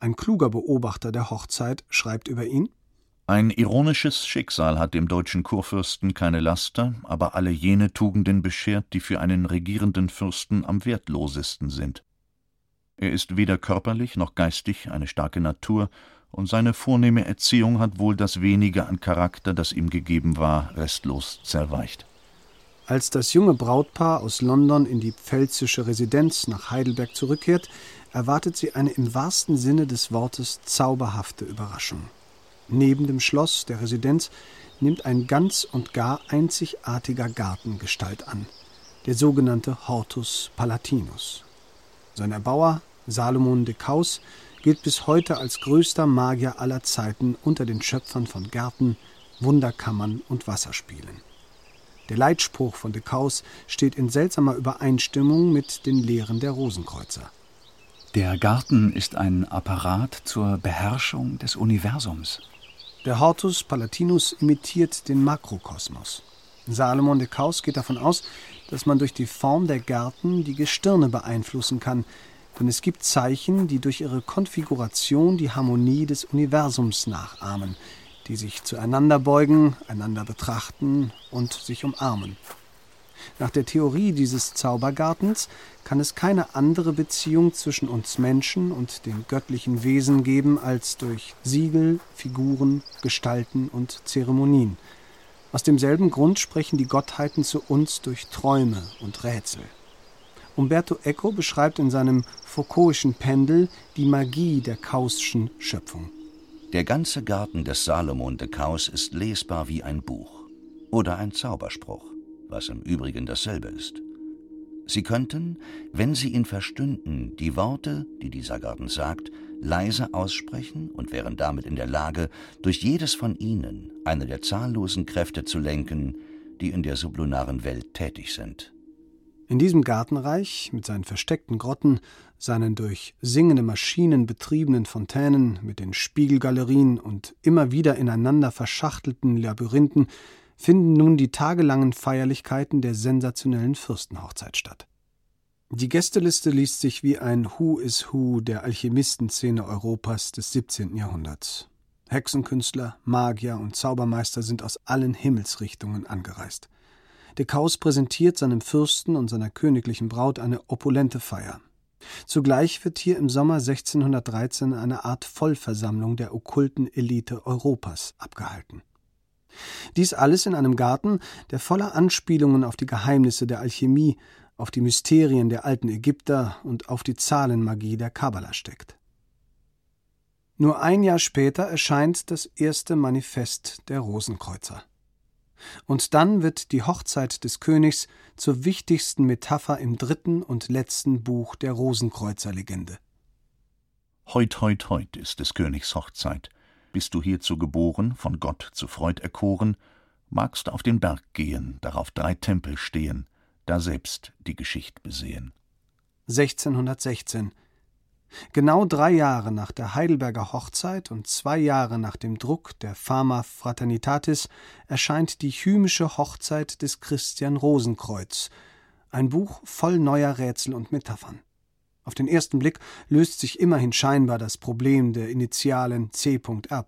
Ein kluger Beobachter der Hochzeit schreibt über ihn
ein ironisches Schicksal hat dem deutschen Kurfürsten keine Laster, aber alle jene Tugenden beschert, die für einen regierenden Fürsten am wertlosesten sind. Er ist weder körperlich noch geistig eine starke Natur, und seine vornehme Erziehung hat wohl das wenige an Charakter, das ihm gegeben war, restlos zerweicht.
Als das junge Brautpaar aus London in die pfälzische Residenz nach Heidelberg zurückkehrt, erwartet sie eine im wahrsten Sinne des Wortes zauberhafte Überraschung. Neben dem Schloss der Residenz nimmt ein ganz und gar einzigartiger Garten Gestalt an, der sogenannte Hortus Palatinus. Sein Erbauer, Salomon de Caus, gilt bis heute als größter Magier aller Zeiten unter den Schöpfern von Gärten, Wunderkammern und Wasserspielen. Der Leitspruch von de Caus steht in seltsamer Übereinstimmung mit den Lehren der Rosenkreuzer.
Der Garten ist ein Apparat zur Beherrschung des Universums.
Der Hortus Palatinus imitiert den Makrokosmos. Salomon de Caus geht davon aus, dass man durch die Form der Gärten die Gestirne beeinflussen kann, denn es gibt Zeichen, die durch ihre Konfiguration die Harmonie des Universums nachahmen, die sich zueinander beugen, einander betrachten und sich umarmen. Nach der Theorie dieses Zaubergartens kann es keine andere Beziehung zwischen uns Menschen und den göttlichen Wesen geben als durch Siegel, Figuren, Gestalten und Zeremonien. Aus demselben Grund sprechen die Gottheiten zu uns durch Träume und Rätsel. Umberto Eco beschreibt in seinem Foucault'schen Pendel die Magie der Kausschen Schöpfung.
Der ganze Garten des Salomon de Caus ist lesbar wie ein Buch oder ein Zauberspruch was im Übrigen dasselbe ist. Sie könnten, wenn Sie ihn verstünden, die Worte, die dieser Garten sagt, leise aussprechen und wären damit in der Lage, durch jedes von ihnen eine der zahllosen Kräfte zu lenken, die in der sublunaren Welt tätig sind.
In diesem Gartenreich mit seinen versteckten Grotten, seinen durch singende Maschinen betriebenen Fontänen, mit den Spiegelgalerien und immer wieder ineinander verschachtelten Labyrinthen finden nun die tagelangen Feierlichkeiten der sensationellen Fürstenhochzeit statt. Die Gästeliste liest sich wie ein Who is Who der Alchemistenszene Europas des 17. Jahrhunderts. Hexenkünstler, Magier und Zaubermeister sind aus allen Himmelsrichtungen angereist. De Caus präsentiert seinem Fürsten und seiner königlichen Braut eine opulente Feier. Zugleich wird hier im Sommer 1613 eine Art Vollversammlung der okkulten Elite Europas abgehalten. Dies alles in einem Garten, der voller Anspielungen auf die Geheimnisse der Alchemie, auf die Mysterien der alten Ägypter und auf die Zahlenmagie der Kabbala steckt. Nur ein Jahr später erscheint das erste Manifest der Rosenkreuzer. Und dann wird die Hochzeit des Königs zur wichtigsten Metapher im dritten und letzten Buch der Rosenkreuzer-Legende.
Heut, heut, heut ist des Königs Hochzeit. Bist du hierzu geboren, von Gott zu Freud erkoren, magst auf den Berg gehen, darauf drei Tempel stehen, da selbst die Geschicht besehen.
1616 Genau drei Jahre nach der Heidelberger Hochzeit und zwei Jahre nach dem Druck der Fama Fraternitatis erscheint die Hymische Hochzeit des Christian Rosenkreuz, ein Buch voll neuer Rätsel und Metaphern. Auf den ersten Blick löst sich immerhin scheinbar das Problem der Initialen C.R.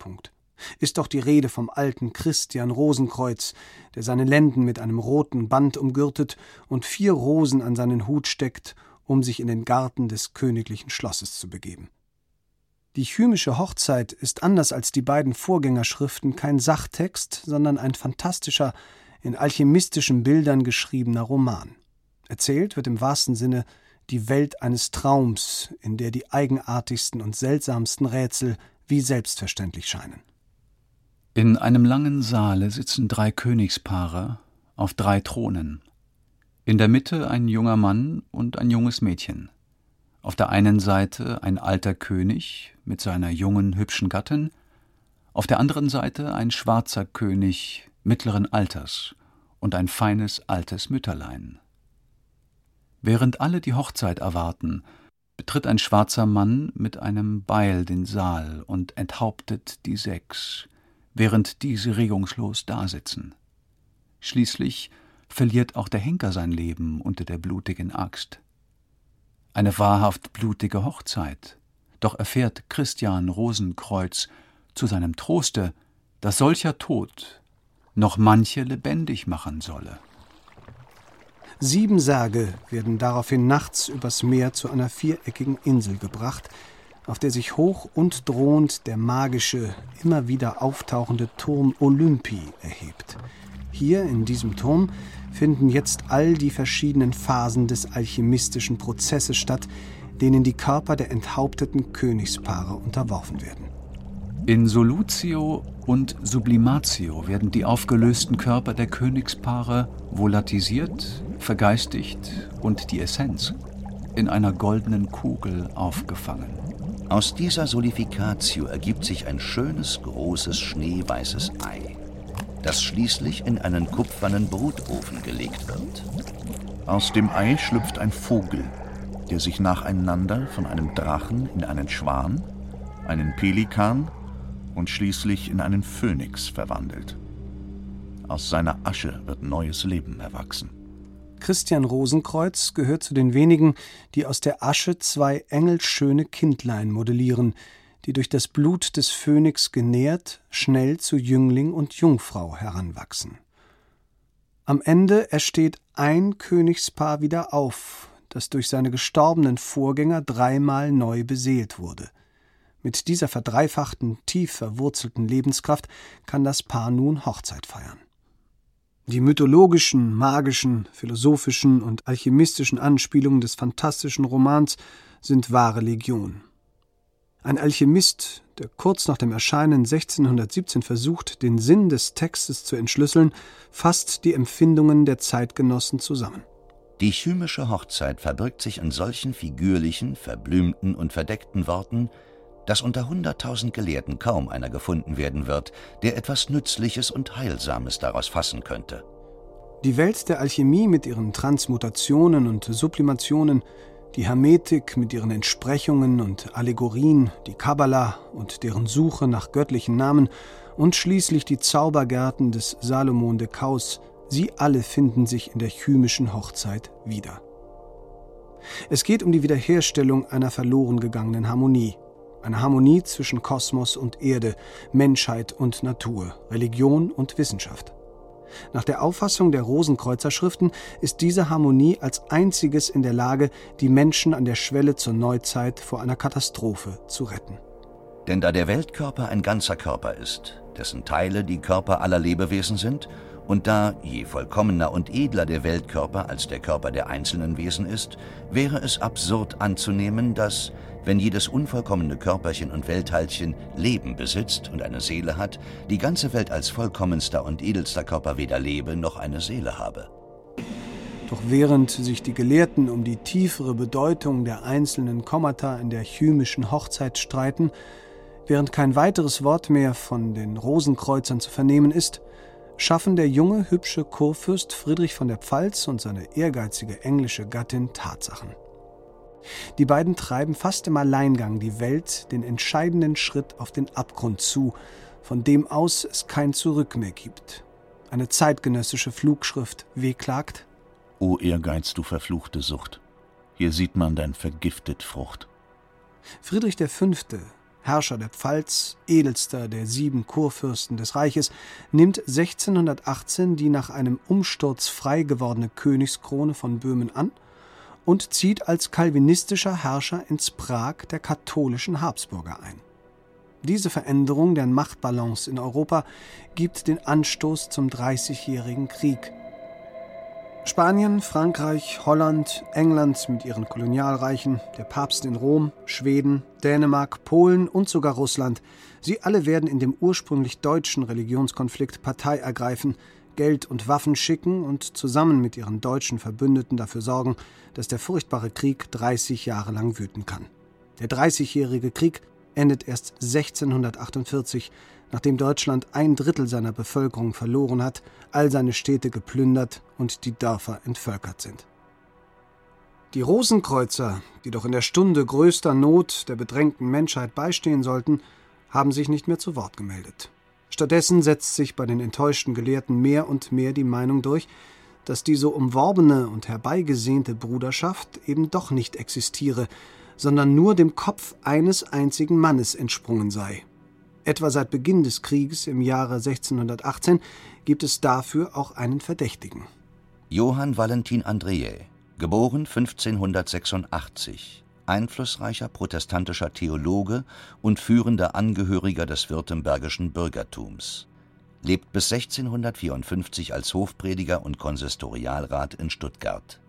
Ist doch die Rede vom alten Christian Rosenkreuz, der seine Lenden mit einem roten Band umgürtet und vier Rosen an seinen Hut steckt, um sich in den Garten des königlichen Schlosses zu begeben. Die chymische Hochzeit ist anders als die beiden Vorgängerschriften kein Sachtext, sondern ein fantastischer, in alchemistischen Bildern geschriebener Roman. Erzählt wird im wahrsten Sinne die Welt eines Traums, in der die eigenartigsten und seltsamsten Rätsel wie selbstverständlich scheinen.
In einem langen Saale sitzen drei Königspaare auf drei Thronen. In der Mitte ein junger Mann und ein junges Mädchen. Auf der einen Seite ein alter König mit seiner jungen, hübschen Gattin, auf der anderen Seite ein schwarzer König mittleren Alters und ein feines altes Mütterlein. Während alle die Hochzeit erwarten, betritt ein schwarzer Mann mit einem Beil den Saal und enthauptet die sechs, während diese regungslos dasitzen. Schließlich verliert auch der Henker sein Leben unter der blutigen Axt. Eine wahrhaft blutige Hochzeit. Doch erfährt Christian Rosenkreuz zu seinem Troste, dass solcher Tod noch manche lebendig machen solle.
Sieben Särge werden daraufhin nachts übers Meer zu einer viereckigen Insel gebracht, auf der sich hoch und drohend der magische, immer wieder auftauchende Turm Olympi erhebt. Hier in diesem Turm finden jetzt all die verschiedenen Phasen des alchemistischen Prozesses statt, denen die Körper der enthaupteten Königspaare unterworfen werden.
In Solutio und Sublimatio werden die aufgelösten Körper der Königspaare volatisiert, vergeistigt und die Essenz in einer goldenen Kugel aufgefangen.
Aus dieser Solificatio ergibt sich ein schönes, großes, schneeweißes Ei, das schließlich in einen kupfernen Brutofen gelegt wird.
Aus dem Ei schlüpft ein Vogel, der sich nacheinander von einem Drachen in einen Schwan, einen Pelikan und schließlich in einen Phönix verwandelt. Aus seiner Asche wird neues Leben erwachsen.
Christian Rosenkreuz gehört zu den wenigen, die aus der Asche zwei engelschöne Kindlein modellieren, die durch das Blut des Phönix genährt schnell zu Jüngling und Jungfrau heranwachsen. Am Ende ersteht ein Königspaar wieder auf, das durch seine gestorbenen Vorgänger dreimal neu beseelt wurde. Mit dieser verdreifachten, tief verwurzelten Lebenskraft kann das Paar nun Hochzeit feiern. Die mythologischen, magischen, philosophischen und alchemistischen Anspielungen des fantastischen Romans sind wahre Legion. Ein Alchemist, der kurz nach dem Erscheinen 1617 versucht, den Sinn des Textes zu entschlüsseln, fasst die Empfindungen der Zeitgenossen zusammen.
Die chymische Hochzeit verbirgt sich in solchen figürlichen, verblümten und verdeckten Worten, dass unter hunderttausend Gelehrten kaum einer gefunden werden wird, der etwas Nützliches und Heilsames daraus fassen könnte.
Die Welt der Alchemie mit ihren Transmutationen und Sublimationen, die Hermetik mit ihren Entsprechungen und Allegorien, die Kabbala und deren Suche nach göttlichen Namen und schließlich die Zaubergärten des Salomon de Caus, sie alle finden sich in der chymischen Hochzeit wieder. Es geht um die Wiederherstellung einer verloren gegangenen Harmonie, eine Harmonie zwischen Kosmos und Erde, Menschheit und Natur, Religion und Wissenschaft. Nach der Auffassung der Rosenkreuzer-Schriften ist diese Harmonie als einziges in der Lage, die Menschen an der Schwelle zur Neuzeit vor einer Katastrophe zu retten.
Denn da der Weltkörper ein ganzer Körper ist, dessen Teile die Körper aller Lebewesen sind, und da, je vollkommener und edler der Weltkörper als der Körper der einzelnen Wesen ist, wäre es absurd anzunehmen, dass, wenn jedes unvollkommene Körperchen und Weltteilchen Leben besitzt und eine Seele hat, die ganze Welt als vollkommenster und edelster Körper weder lebe noch eine Seele habe.
Doch während sich die Gelehrten um die tiefere Bedeutung der einzelnen Kommata in der chymischen Hochzeit streiten, während kein weiteres Wort mehr von den Rosenkreuzern zu vernehmen ist, schaffen der junge, hübsche Kurfürst Friedrich von der Pfalz und seine ehrgeizige englische Gattin Tatsachen. Die beiden treiben fast im Alleingang die Welt den entscheidenden Schritt auf den Abgrund zu, von dem aus es kein Zurück mehr gibt. Eine zeitgenössische Flugschrift wehklagt:
O Ehrgeiz, du verfluchte Sucht, hier sieht man dein vergiftet Frucht.
Friedrich V., Herrscher der Pfalz, edelster der sieben Kurfürsten des Reiches, nimmt 1618 die nach einem Umsturz frei gewordene Königskrone von Böhmen an und zieht als kalvinistischer Herrscher ins Prag der katholischen Habsburger ein. Diese Veränderung der Machtbalance in Europa gibt den Anstoß zum Dreißigjährigen Krieg. Spanien, Frankreich, Holland, England mit ihren Kolonialreichen, der Papst in Rom, Schweden, Dänemark, Polen und sogar Russland, sie alle werden in dem ursprünglich deutschen Religionskonflikt Partei ergreifen, Geld und Waffen schicken und zusammen mit ihren deutschen Verbündeten dafür sorgen, dass der furchtbare Krieg 30 Jahre lang wüten kann. Der Dreißigjährige Krieg endet erst 1648, nachdem Deutschland ein Drittel seiner Bevölkerung verloren hat, all seine Städte geplündert und die Dörfer entvölkert sind. Die Rosenkreuzer, die doch in der Stunde größter Not der bedrängten Menschheit beistehen sollten, haben sich nicht mehr zu Wort gemeldet. Stattdessen setzt sich bei den enttäuschten Gelehrten mehr und mehr die Meinung durch, dass die so umworbene und herbeigesehnte Bruderschaft eben doch nicht existiere, sondern nur dem Kopf eines einzigen Mannes entsprungen sei. Etwa seit Beginn des Krieges im Jahre 1618 gibt es dafür auch einen Verdächtigen.
Johann Valentin Andreae, geboren 1586, einflussreicher protestantischer Theologe und führender Angehöriger des württembergischen Bürgertums, lebt bis 1654 als Hofprediger und Konsistorialrat in Stuttgart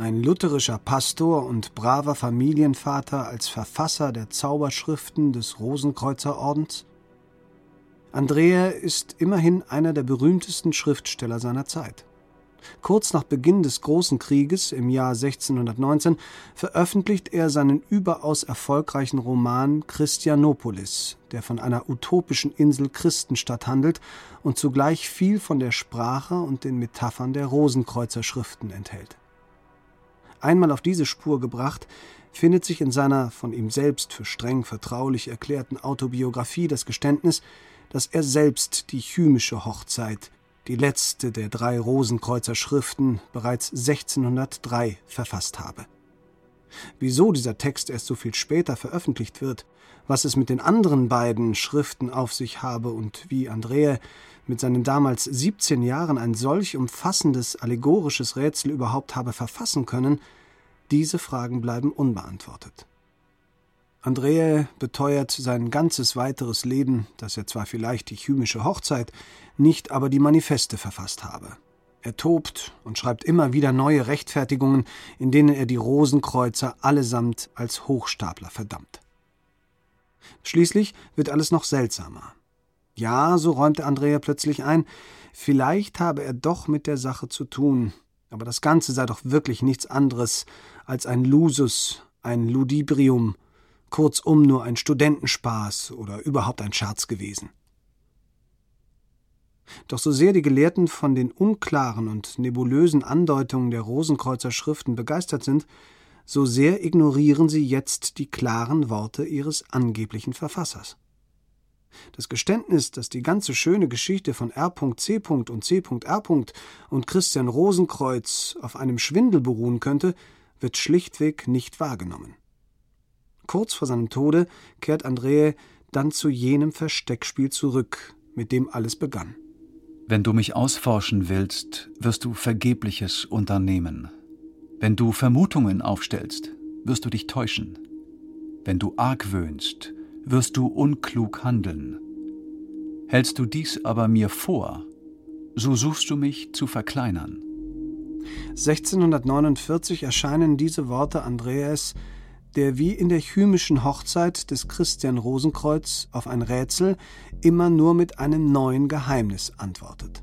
ein lutherischer Pastor und braver Familienvater als Verfasser der Zauberschriften des Rosenkreuzerordens? Andrea ist immerhin einer der berühmtesten Schriftsteller seiner Zeit. Kurz nach Beginn des Großen Krieges im Jahr 1619 veröffentlicht er seinen überaus erfolgreichen Roman Christianopolis, der von einer utopischen Insel Christenstadt handelt und zugleich viel von der Sprache und den Metaphern der Rosenkreuzerschriften enthält. Einmal auf diese Spur gebracht, findet sich in seiner von ihm selbst für streng vertraulich erklärten Autobiografie das Geständnis, dass er selbst die chymische Hochzeit, die letzte der drei Rosenkreuzer Schriften, bereits 1603 verfasst habe. Wieso dieser Text erst so viel später veröffentlicht wird, was es mit den anderen beiden Schriften auf sich habe und wie Andrea mit seinen damals 17 Jahren ein solch umfassendes allegorisches Rätsel überhaupt habe verfassen können, diese Fragen bleiben unbeantwortet. Andrea beteuert sein ganzes weiteres Leben, dass er zwar vielleicht die chymische Hochzeit, nicht aber die Manifeste verfasst habe. Er tobt und schreibt immer wieder neue Rechtfertigungen, in denen er die Rosenkreuzer allesamt als Hochstapler verdammt. Schließlich wird alles noch seltsamer. Ja, so räumte Andrea plötzlich ein, vielleicht habe er doch mit der Sache zu tun, aber das Ganze sei doch wirklich nichts anderes als ein Lusus, ein Ludibrium, kurzum nur ein Studentenspaß oder überhaupt ein Scherz gewesen. Doch so sehr die Gelehrten von den unklaren und nebulösen Andeutungen der Rosenkreuzer Schriften begeistert sind, so sehr ignorieren sie jetzt die klaren Worte ihres angeblichen Verfassers. Das Geständnis, dass die ganze schöne Geschichte von R.C. und C.R. und Christian Rosenkreuz auf einem Schwindel beruhen könnte, wird schlichtweg nicht wahrgenommen. Kurz vor seinem Tode kehrt Andrea dann zu jenem Versteckspiel zurück, mit dem alles begann.
Wenn du mich ausforschen willst, wirst du Vergebliches unternehmen. Wenn du Vermutungen aufstellst, wirst du dich täuschen. Wenn du argwöhnst, wirst du unklug handeln. Hältst du dies aber mir vor, so suchst du mich zu verkleinern.
1649 erscheinen diese Worte Andreas, der wie in der chymischen Hochzeit des Christian Rosenkreuz auf ein Rätsel immer nur mit einem neuen Geheimnis antwortet.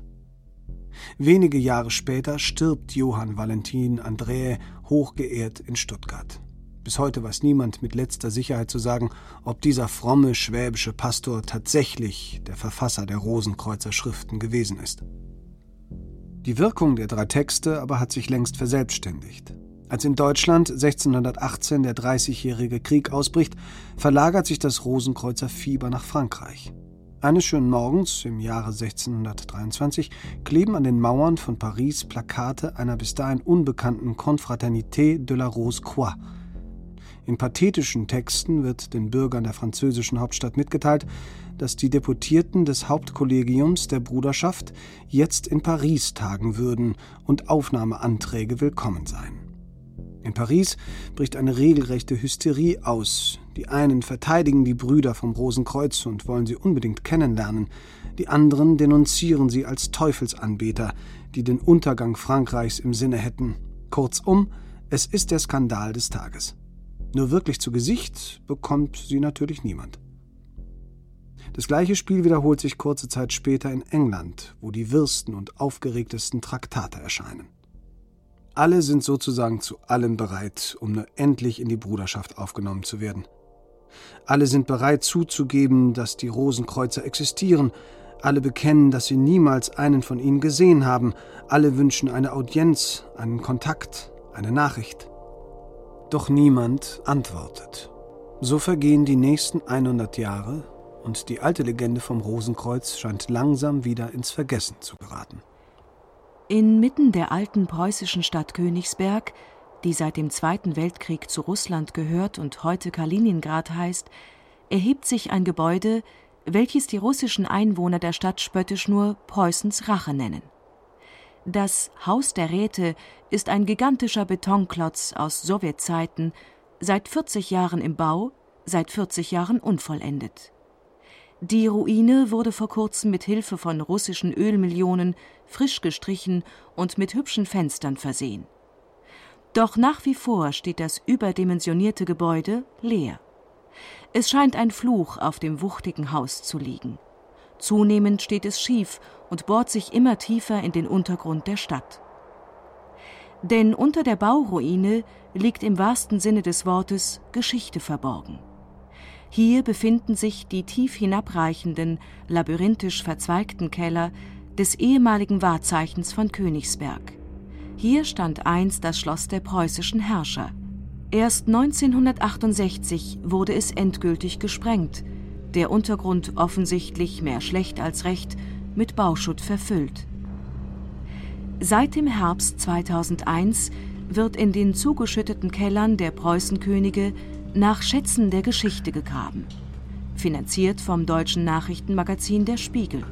Wenige Jahre später stirbt Johann Valentin Andrä hochgeehrt in Stuttgart. Bis heute weiß niemand mit letzter Sicherheit zu sagen, ob dieser fromme schwäbische Pastor tatsächlich der Verfasser der Rosenkreuzer Schriften gewesen ist. Die Wirkung der drei Texte aber hat sich längst verselbstständigt. Als in Deutschland 1618 der Dreißigjährige Krieg ausbricht, verlagert sich das Rosenkreuzer Fieber nach Frankreich. Eines schönen Morgens im Jahre 1623 kleben an den Mauern von Paris Plakate einer bis dahin unbekannten Confraternité de la Rose Croix, In pathetischen Texten wird den Bürgern der französischen Hauptstadt mitgeteilt, dass die Deputierten des Hauptkollegiums der Bruderschaft jetzt in Paris tagen würden und Aufnahmeanträge willkommen seien. In Paris bricht eine regelrechte Hysterie aus. Die einen verteidigen die Brüder vom Rosenkreuz und wollen sie unbedingt kennenlernen, die anderen denunzieren sie als Teufelsanbeter, die den Untergang Frankreichs im Sinne hätten. Kurzum, es ist der Skandal des Tages. Nur wirklich zu Gesicht bekommt sie natürlich niemand. Das gleiche Spiel wiederholt sich kurze Zeit später in England, wo die wirsten und aufgeregtesten Traktate erscheinen. Alle sind sozusagen zu allem bereit, um nur endlich in die Bruderschaft aufgenommen zu werden. Alle sind bereit zuzugeben, dass die Rosenkreuzer existieren. Alle bekennen, dass sie niemals einen von ihnen gesehen haben. Alle wünschen eine Audienz, einen Kontakt, eine Nachricht. Doch niemand antwortet. So vergehen die nächsten 100 Jahre und die alte Legende vom Rosenkreuz scheint langsam wieder ins Vergessen zu geraten.
Inmitten der alten preußischen Stadt Königsberg, die seit dem Zweiten Weltkrieg zu Russland gehört und heute Kaliningrad heißt, erhebt sich ein Gebäude, welches die russischen Einwohner der Stadt spöttisch nur Preußens Rache nennen. Das Haus der Räte ist ein gigantischer Betonklotz aus Sowjetzeiten, seit 40 Jahren im Bau, seit 40 Jahren unvollendet. Die Ruine wurde vor kurzem mit Hilfe von russischen Ölmillionen frisch gestrichen und mit hübschen Fenstern versehen. Doch nach wie vor steht das überdimensionierte Gebäude leer. Es scheint ein Fluch auf dem wuchtigen Haus zu liegen. Zunehmend steht es schief und bohrt sich immer tiefer in den Untergrund der Stadt. Denn unter der Bauruine liegt im wahrsten Sinne des Wortes Geschichte verborgen. Hier befinden sich die tief hinabreichenden, labyrinthisch verzweigten Keller des ehemaligen Wahrzeichens von Königsberg. Hier stand einst das Schloss der preußischen Herrscher. Erst 1968 wurde es endgültig gesprengt, der Untergrund offensichtlich mehr schlecht als recht mit Bauschutt verfüllt. Seit dem Herbst 2001 wird in den zugeschütteten Kellern der Preußenkönige nach Schätzen der Geschichte gegraben, finanziert vom deutschen Nachrichtenmagazin Der Spiegel.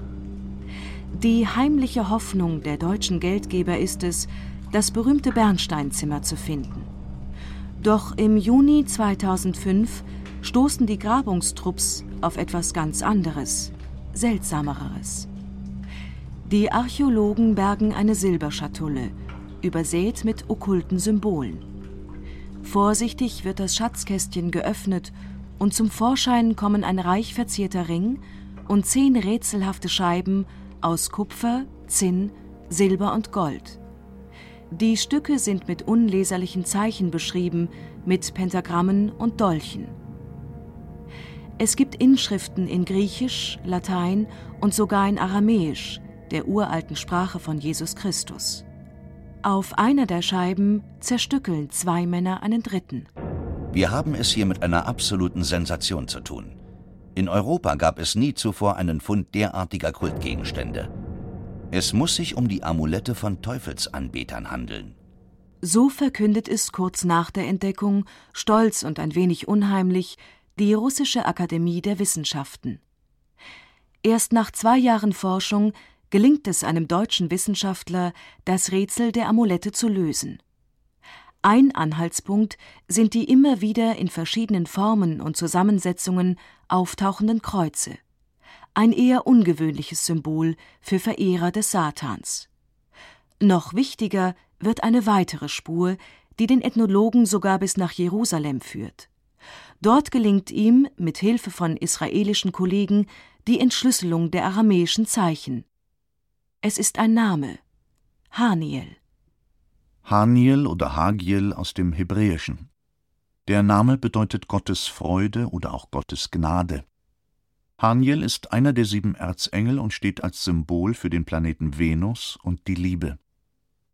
Die heimliche Hoffnung der deutschen Geldgeber ist es, das berühmte Bernsteinzimmer zu finden. Doch im Juni 2005 stoßen die Grabungstrupps auf etwas ganz anderes, seltsameres. Die Archäologen bergen eine Silberschatulle, übersät mit okkulten Symbolen. Vorsichtig wird das Schatzkästchen geöffnet und zum Vorschein kommen ein reich verzierter Ring und zehn rätselhafte Scheiben aus Kupfer, Zinn, Silber und Gold. Die Stücke sind mit unleserlichen Zeichen beschrieben, mit Pentagrammen und Dolchen. Es gibt Inschriften in Griechisch, Latein und sogar in Aramäisch, der uralten Sprache von Jesus Christus. Auf einer der Scheiben zerstückeln zwei Männer einen dritten.
Wir haben es hier mit einer absoluten Sensation zu tun. In Europa gab es nie zuvor einen Fund derartiger Kultgegenstände. Es muss sich um die Amulette von Teufelsanbetern handeln.
So verkündet es kurz nach der Entdeckung, stolz und ein wenig unheimlich, die Russische Akademie der Wissenschaften. Erst nach zwei Jahren Forschung gelingt es einem deutschen Wissenschaftler, das Rätsel der Amulette zu lösen. Ein Anhaltspunkt sind die immer wieder in verschiedenen Formen und Zusammensetzungen auftauchenden Kreuze. Ein eher ungewöhnliches Symbol für Verehrer des Satans. Noch wichtiger wird eine weitere Spur, die den Ethnologen sogar bis nach Jerusalem führt. Dort gelingt ihm, mit Hilfe von israelischen Kollegen, die Entschlüsselung der aramäischen Zeichen. Es ist ein Name. Haniel.
Haniel oder Hagiel aus dem Hebräischen. Der Name bedeutet Gottes Freude oder auch Gottes Gnade. Haniel ist einer der sieben Erzengel und steht als Symbol für den Planeten Venus und die Liebe.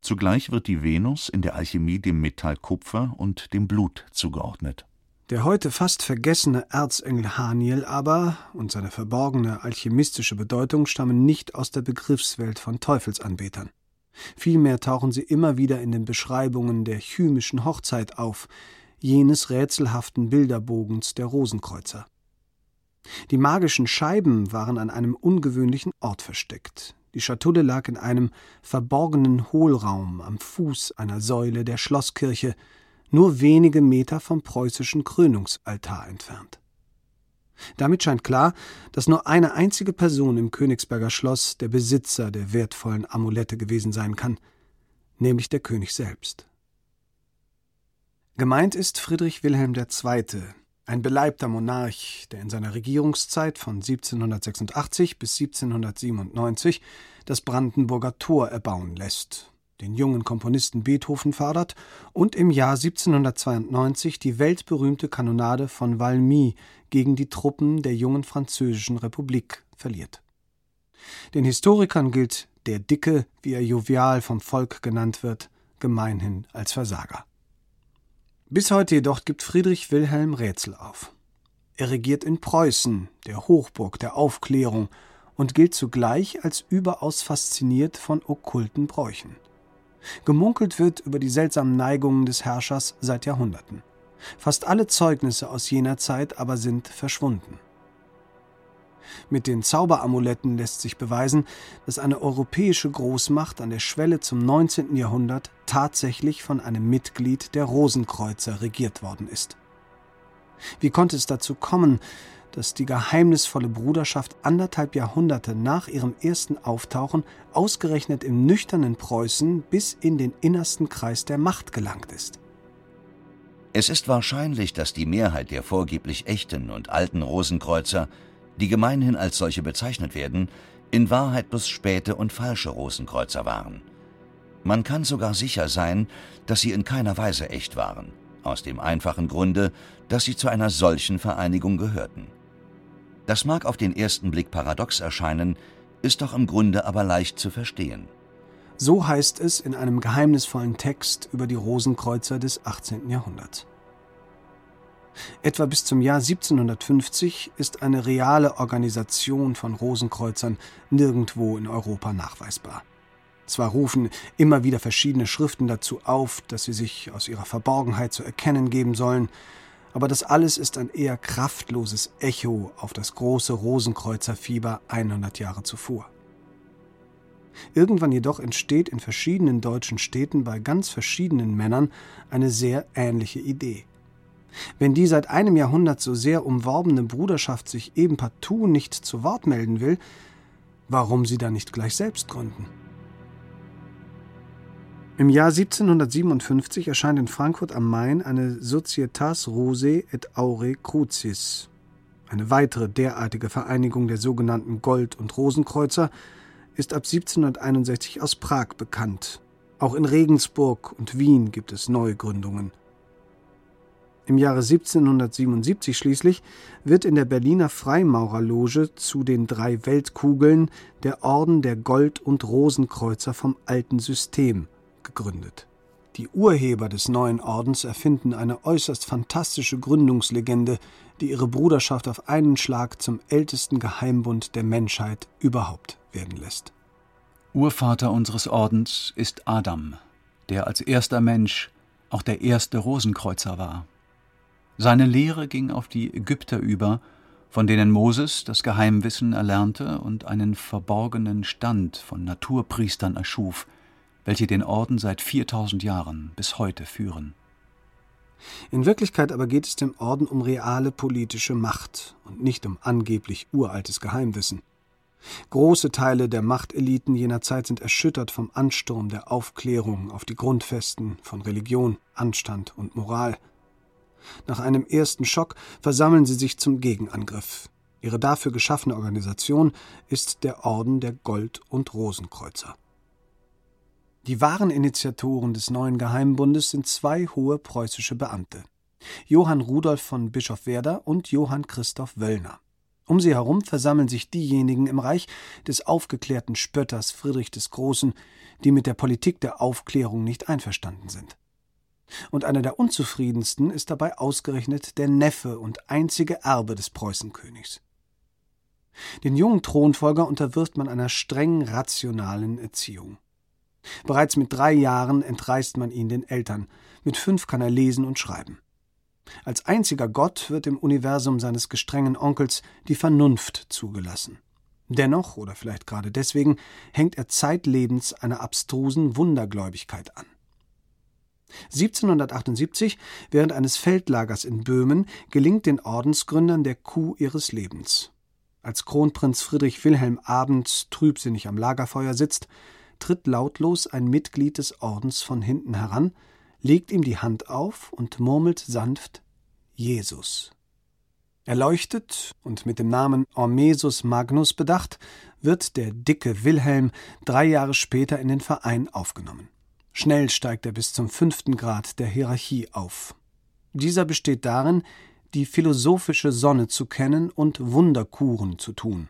Zugleich wird die Venus in der Alchemie dem Metall Kupfer und dem Blut zugeordnet.
Der heute fast vergessene Erzengel Haniel aber und seine verborgene alchemistische Bedeutung stammen nicht aus der Begriffswelt von Teufelsanbetern. Vielmehr tauchen sie immer wieder in den Beschreibungen der chymischen Hochzeit auf, jenes rätselhaften Bilderbogens der Rosenkreuzer. Die magischen Scheiben waren an einem ungewöhnlichen Ort versteckt. Die Schatulle lag in einem verborgenen Hohlraum am Fuß einer Säule der Schlosskirche, nur wenige Meter vom preußischen Krönungsaltar entfernt. Damit scheint klar, dass nur eine einzige Person im Königsberger Schloss der Besitzer der wertvollen Amulette gewesen sein kann, nämlich der König selbst. Gemeint ist Friedrich Wilhelm II., ein beleibter Monarch, der in seiner Regierungszeit von 1786 bis 1797 das Brandenburger Tor erbauen lässt, den jungen Komponisten Beethoven fördert und im Jahr 1792 die weltberühmte Kanonade von Valmy gegen die Truppen der jungen französischen Republik verliert. Den Historikern gilt der Dicke, wie er jovial vom Volk genannt wird, gemeinhin als Versager. Bis heute jedoch gibt Friedrich Wilhelm Rätsel auf. Er regiert in Preußen, der Hochburg der Aufklärung, und gilt zugleich als überaus fasziniert von okkulten Bräuchen. Gemunkelt wird über die seltsamen Neigungen des Herrschers seit Jahrhunderten. Fast alle Zeugnisse aus jener Zeit aber sind verschwunden. Mit den Zauberamuletten lässt sich beweisen, dass eine europäische Großmacht an der Schwelle zum 19. Jahrhundert tatsächlich von einem Mitglied der Rosenkreuzer regiert worden ist. Wie konnte es dazu kommen, dass die geheimnisvolle Bruderschaft anderthalb Jahrhunderte nach ihrem ersten Auftauchen ausgerechnet im nüchternen Preußen bis in den innersten Kreis der Macht gelangt ist?
Es ist wahrscheinlich, dass die Mehrheit der vorgeblich echten und alten Rosenkreuzer die gemeinhin als solche bezeichnet werden, in Wahrheit bloß späte und falsche Rosenkreuzer waren. Man kann sogar sicher sein, dass sie in keiner Weise echt waren, aus dem einfachen Grunde, dass sie zu einer solchen Vereinigung gehörten. Das mag auf den ersten Blick paradox erscheinen, ist doch im Grunde aber leicht zu verstehen.
So heißt es in einem geheimnisvollen Text über die Rosenkreuzer des 18. Jahrhunderts. Etwa bis zum Jahr 1750 ist eine reale Organisation von Rosenkreuzern nirgendwo in Europa nachweisbar. Zwar rufen immer wieder verschiedene Schriften dazu auf, dass sie sich aus ihrer Verborgenheit zu erkennen geben sollen, aber das alles ist ein eher kraftloses Echo auf das große Rosenkreuzerfieber 100 Jahre zuvor. Irgendwann jedoch entsteht in verschiedenen deutschen Städten bei ganz verschiedenen Männern eine sehr ähnliche Idee. Wenn die seit einem Jahrhundert so sehr umworbene Bruderschaft sich eben partout nicht zu Wort melden will, warum sie dann nicht gleich selbst gründen? Im Jahr 1757 erscheint in Frankfurt am Main eine Societas Rosae et Aure Crucis, eine weitere derartige Vereinigung der sogenannten Gold- und Rosenkreuzer, ist ab 1761 aus Prag bekannt. Auch in Regensburg und Wien gibt es Neugründungen. Im Jahre 1777 schließlich wird in der Berliner Freimaurerloge zu den drei Weltkugeln der Orden der Gold- und Rosenkreuzer vom alten System gegründet. Die Urheber des neuen Ordens erfinden eine äußerst fantastische Gründungslegende, die ihre Bruderschaft auf einen Schlag zum ältesten Geheimbund der Menschheit überhaupt werden lässt.
Urvater unseres Ordens ist Adam, der als erster Mensch auch der erste Rosenkreuzer war. Seine Lehre ging auf die Ägypter über, von denen Moses das Geheimwissen erlernte und einen verborgenen Stand von Naturpriestern erschuf, welche den Orden seit 4000 Jahren bis heute führen.
In Wirklichkeit aber geht es dem Orden um reale politische Macht und nicht um angeblich uraltes Geheimwissen. Große Teile der Machteliten jener Zeit sind erschüttert vom Ansturm der Aufklärung auf die Grundfesten von Religion, Anstand und Moral – nach einem ersten Schock versammeln sie sich zum Gegenangriff. Ihre dafür geschaffene Organisation ist der Orden der Gold- und Rosenkreuzer. Die wahren Initiatoren des neuen Geheimbundes sind zwei hohe preußische Beamte. Johann Rudolf von Bischofwerder und Johann Christoph Wöllner. Um sie herum versammeln sich diejenigen im Reich des aufgeklärten Spötters Friedrich des Großen, die mit der Politik der Aufklärung nicht einverstanden sind und einer der unzufriedensten ist dabei ausgerechnet der Neffe und einzige Erbe des Preußenkönigs. Den jungen Thronfolger unterwirft man einer streng rationalen Erziehung. Bereits mit drei Jahren entreißt man ihn den Eltern, mit fünf kann er lesen und schreiben. Als einziger Gott wird im Universum seines gestrengen Onkels die Vernunft zugelassen. Dennoch, oder vielleicht gerade deswegen, hängt er zeitlebens einer abstrusen Wundergläubigkeit an. 1778, während eines Feldlagers in Böhmen, gelingt den Ordensgründern der Coup ihres Lebens. Als Kronprinz Friedrich Wilhelm abends trübsinnig am Lagerfeuer sitzt, tritt lautlos ein Mitglied des Ordens von hinten heran, legt ihm die Hand auf und murmelt sanft Jesus. Erleuchtet und mit dem Namen Ormesus Magnus bedacht, wird der dicke Wilhelm drei Jahre später in den Verein aufgenommen. Schnell steigt er bis zum fünften Grad der Hierarchie auf. Dieser besteht darin, die philosophische Sonne zu kennen und Wunderkuren zu tun.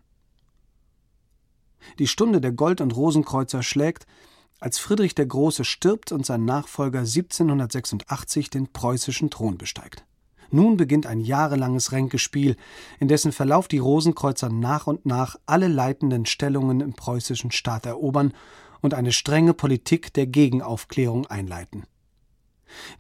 Die Stunde der Gold- und Rosenkreuzer schlägt, als Friedrich der Große stirbt und sein Nachfolger 1786 den preußischen Thron besteigt. Nun beginnt ein jahrelanges Ränkespiel, in dessen Verlauf die Rosenkreuzer nach und nach alle leitenden Stellungen im preußischen Staat erobern und eine strenge Politik der Gegenaufklärung einleiten.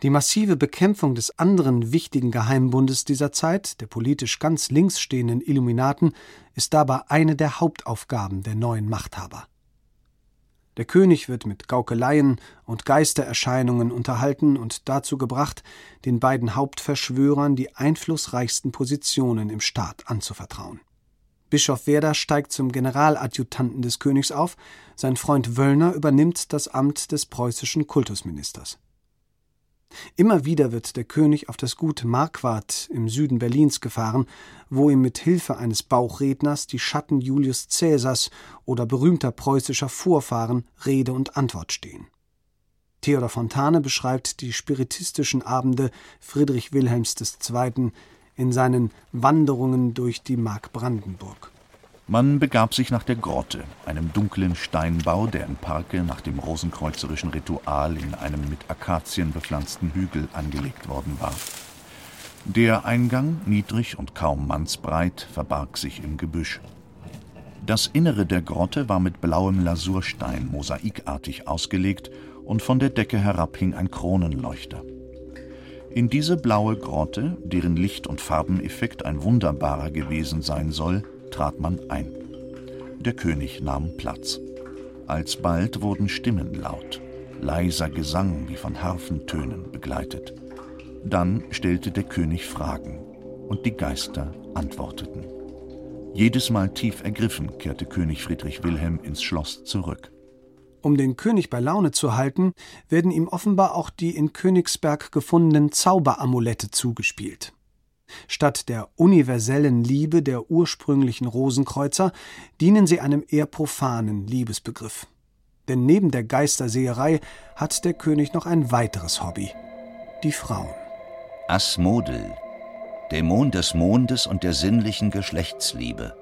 Die massive Bekämpfung des anderen wichtigen Geheimbundes dieser Zeit, der politisch ganz links stehenden Illuminaten, ist dabei eine der Hauptaufgaben der neuen Machthaber. Der König wird mit Gaukeleien und Geistererscheinungen unterhalten und dazu gebracht, den beiden Hauptverschwörern die einflussreichsten Positionen im Staat anzuvertrauen. Bischof Werder steigt zum Generaladjutanten des Königs auf, sein Freund Wöllner übernimmt das Amt des preußischen Kultusministers. Immer wieder wird der König auf das Gut Marquardt im Süden Berlins gefahren, wo ihm mit Hilfe eines Bauchredners die Schatten Julius Cäsars oder berühmter preußischer Vorfahren Rede und Antwort stehen. Theodor Fontane beschreibt die spiritistischen Abende Friedrich Wilhelms II. In seinen Wanderungen durch die Mark Brandenburg.
Man begab sich nach der Grotte, einem dunklen Steinbau, der im Parke nach dem rosenkreuzerischen Ritual in einem mit Akazien bepflanzten Hügel angelegt worden war. Der Eingang, niedrig und kaum mannsbreit, verbarg sich im Gebüsch. Das Innere der Grotte war mit blauem Lasurstein mosaikartig ausgelegt und von der Decke herab hing ein Kronenleuchter. In diese blaue Grotte, deren Licht- und Farbeneffekt ein wunderbarer gewesen sein soll, trat man ein. Der König nahm Platz. Alsbald wurden Stimmen laut, leiser Gesang wie von Harfentönen begleitet. Dann stellte der König Fragen, und die Geister antworteten. Jedes Mal tief ergriffen kehrte König Friedrich Wilhelm ins Schloss zurück.
Um den König bei Laune zu halten, werden ihm offenbar auch die in Königsberg gefundenen Zauberamulette zugespielt. Statt der universellen Liebe der ursprünglichen Rosenkreuzer dienen sie einem eher profanen Liebesbegriff. Denn neben der Geisterseherei hat der König noch ein weiteres Hobby: die Frauen.
Asmodel, Dämon des Mondes und der sinnlichen Geschlechtsliebe.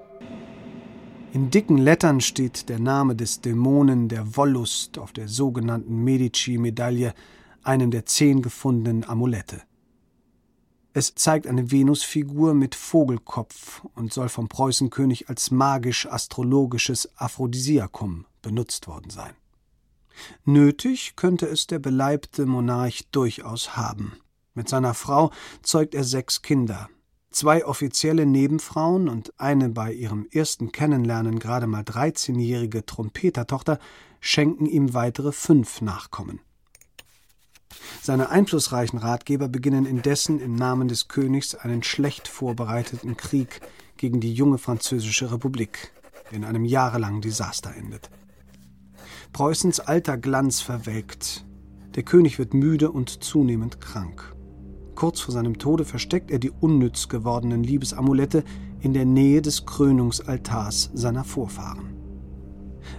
In dicken Lettern steht der Name des Dämonen der Wollust auf der sogenannten Medici-Medaille, einem der zehn gefundenen Amulette. Es zeigt eine Venusfigur mit Vogelkopf und soll vom Preußenkönig als magisch-astrologisches Aphrodisiakum benutzt worden sein. Nötig könnte es der beleibte Monarch durchaus haben. Mit seiner Frau zeugt er sechs Kinder, zwei offizielle Nebenfrauen und eine bei ihrem ersten Kennenlernen gerade mal 13-jährige Trompetertochter schenken ihm weitere fünf Nachkommen. Seine einflussreichen Ratgeber beginnen indessen im Namen des Königs einen schlecht vorbereiteten Krieg gegen die junge französische Republik, der in einem jahrelangen Desaster endet. Preußens alter Glanz verwelkt. Der König wird müde und zunehmend krank. Kurz vor seinem Tode versteckt er die unnütz gewordenen Liebesamulette in der Nähe des Krönungsaltars seiner Vorfahren.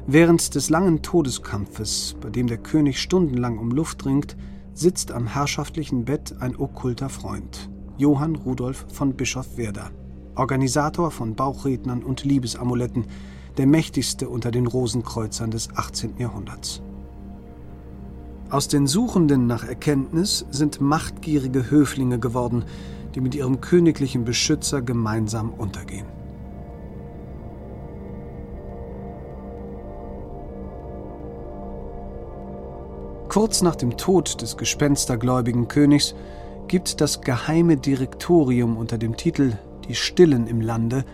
Während des langen Todeskampfes, bei dem der König stundenlang um Luft ringt, sitzt am herrschaftlichen Bett ein okkulter Freund, Johann Rudolf von Bischof Werder, Organisator von Bauchrednern und Liebesamuletten, der mächtigste unter den Rosenkreuzern des 18. Jahrhunderts. Aus den Suchenden nach Erkenntnis sind machtgierige Höflinge geworden, die mit ihrem königlichen Beschützer gemeinsam untergehen. Kurz nach dem Tod des gespenstergläubigen Königs gibt das geheime Direktorium unter dem Titel Die Stillen im Lande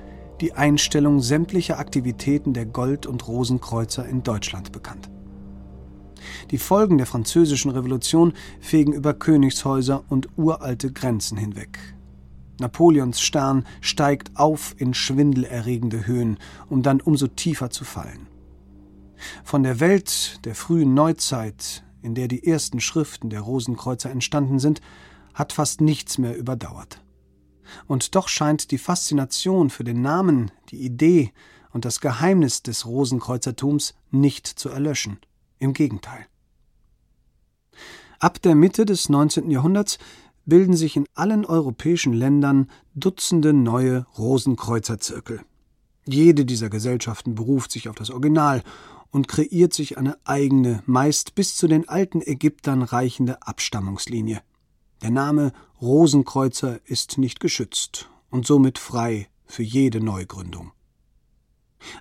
die Einstellung sämtlicher Aktivitäten der Gold- und Rosenkreuzer in Deutschland bekannt. Die Folgen der Französischen Revolution fegen über Königshäuser und uralte Grenzen hinweg. Napoleons Stern steigt auf in schwindelerregende Höhen, um dann umso tiefer zu fallen. Von der Welt der frühen Neuzeit, in der die ersten Schriften der Rosenkreuzer entstanden sind, hat fast nichts mehr überdauert. Und doch scheint die Faszination für den Namen, die Idee und das Geheimnis des Rosenkreuzertums nicht zu erlöschen. Im Gegenteil. Ab der Mitte des 19. Jahrhunderts bilden sich in allen europäischen Ländern Dutzende neue Rosenkreuzerzirkel. Jede dieser Gesellschaften beruft sich auf das Original und kreiert sich eine eigene, meist bis zu den alten Ägyptern reichende Abstammungslinie. Der Name Rosenkreuzer ist nicht geschützt und somit frei für jede Neugründung.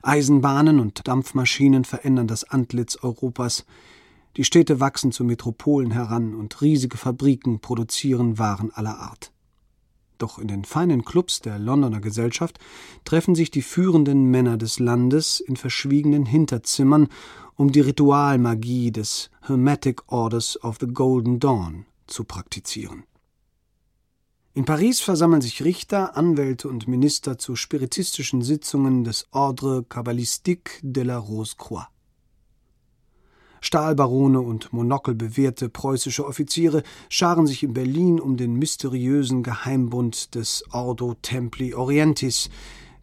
Eisenbahnen und Dampfmaschinen verändern das Antlitz Europas. Die Städte wachsen zu Metropolen heran und riesige Fabriken produzieren Waren aller Art. Doch in den feinen Clubs der Londoner Gesellschaft treffen sich die führenden Männer des Landes in verschwiegenen Hinterzimmern, um die Ritualmagie des Hermetic Orders of the Golden Dawn zu praktizieren. In Paris versammeln sich Richter, Anwälte und Minister zu spiritistischen Sitzungen des Ordre Cabalistique de la Rose-Croix. Stahlbarone und monokelbewehrte preußische Offiziere scharen sich in Berlin um den mysteriösen Geheimbund des Ordo Templi Orientis,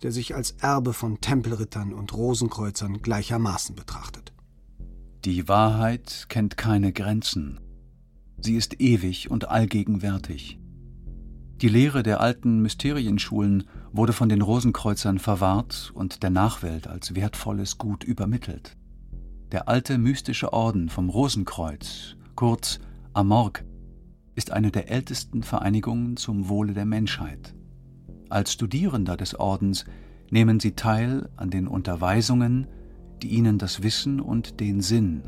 der sich als Erbe von Tempelrittern und Rosenkreuzern gleichermaßen betrachtet.
Die Wahrheit kennt keine Grenzen. Sie ist ewig und allgegenwärtig. Die Lehre der alten Mysterienschulen wurde von den Rosenkreuzern verwahrt und der Nachwelt als wertvolles Gut übermittelt. Der alte mystische Orden vom Rosenkreuz, kurz Amorg, ist eine der ältesten Vereinigungen zum Wohle der Menschheit. Als Studierender des Ordens nehmen sie teil an den Unterweisungen, die ihnen das Wissen und den Sinn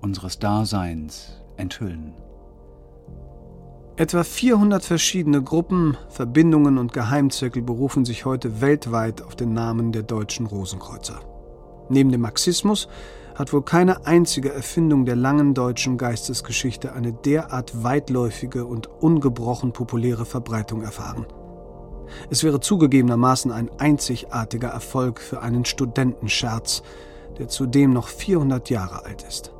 unseres Daseins enthüllen.
Etwa 400 verschiedene Gruppen, Verbindungen und Geheimzirkel berufen sich heute weltweit auf den Namen der deutschen Rosenkreuzer. Neben dem Marxismus hat wohl keine einzige Erfindung der langen deutschen Geistesgeschichte eine derart weitläufige und ungebrochen populäre Verbreitung erfahren. Es wäre zugegebenermaßen ein einzigartiger Erfolg für einen Studentenscherz, der zudem noch 400 Jahre alt ist.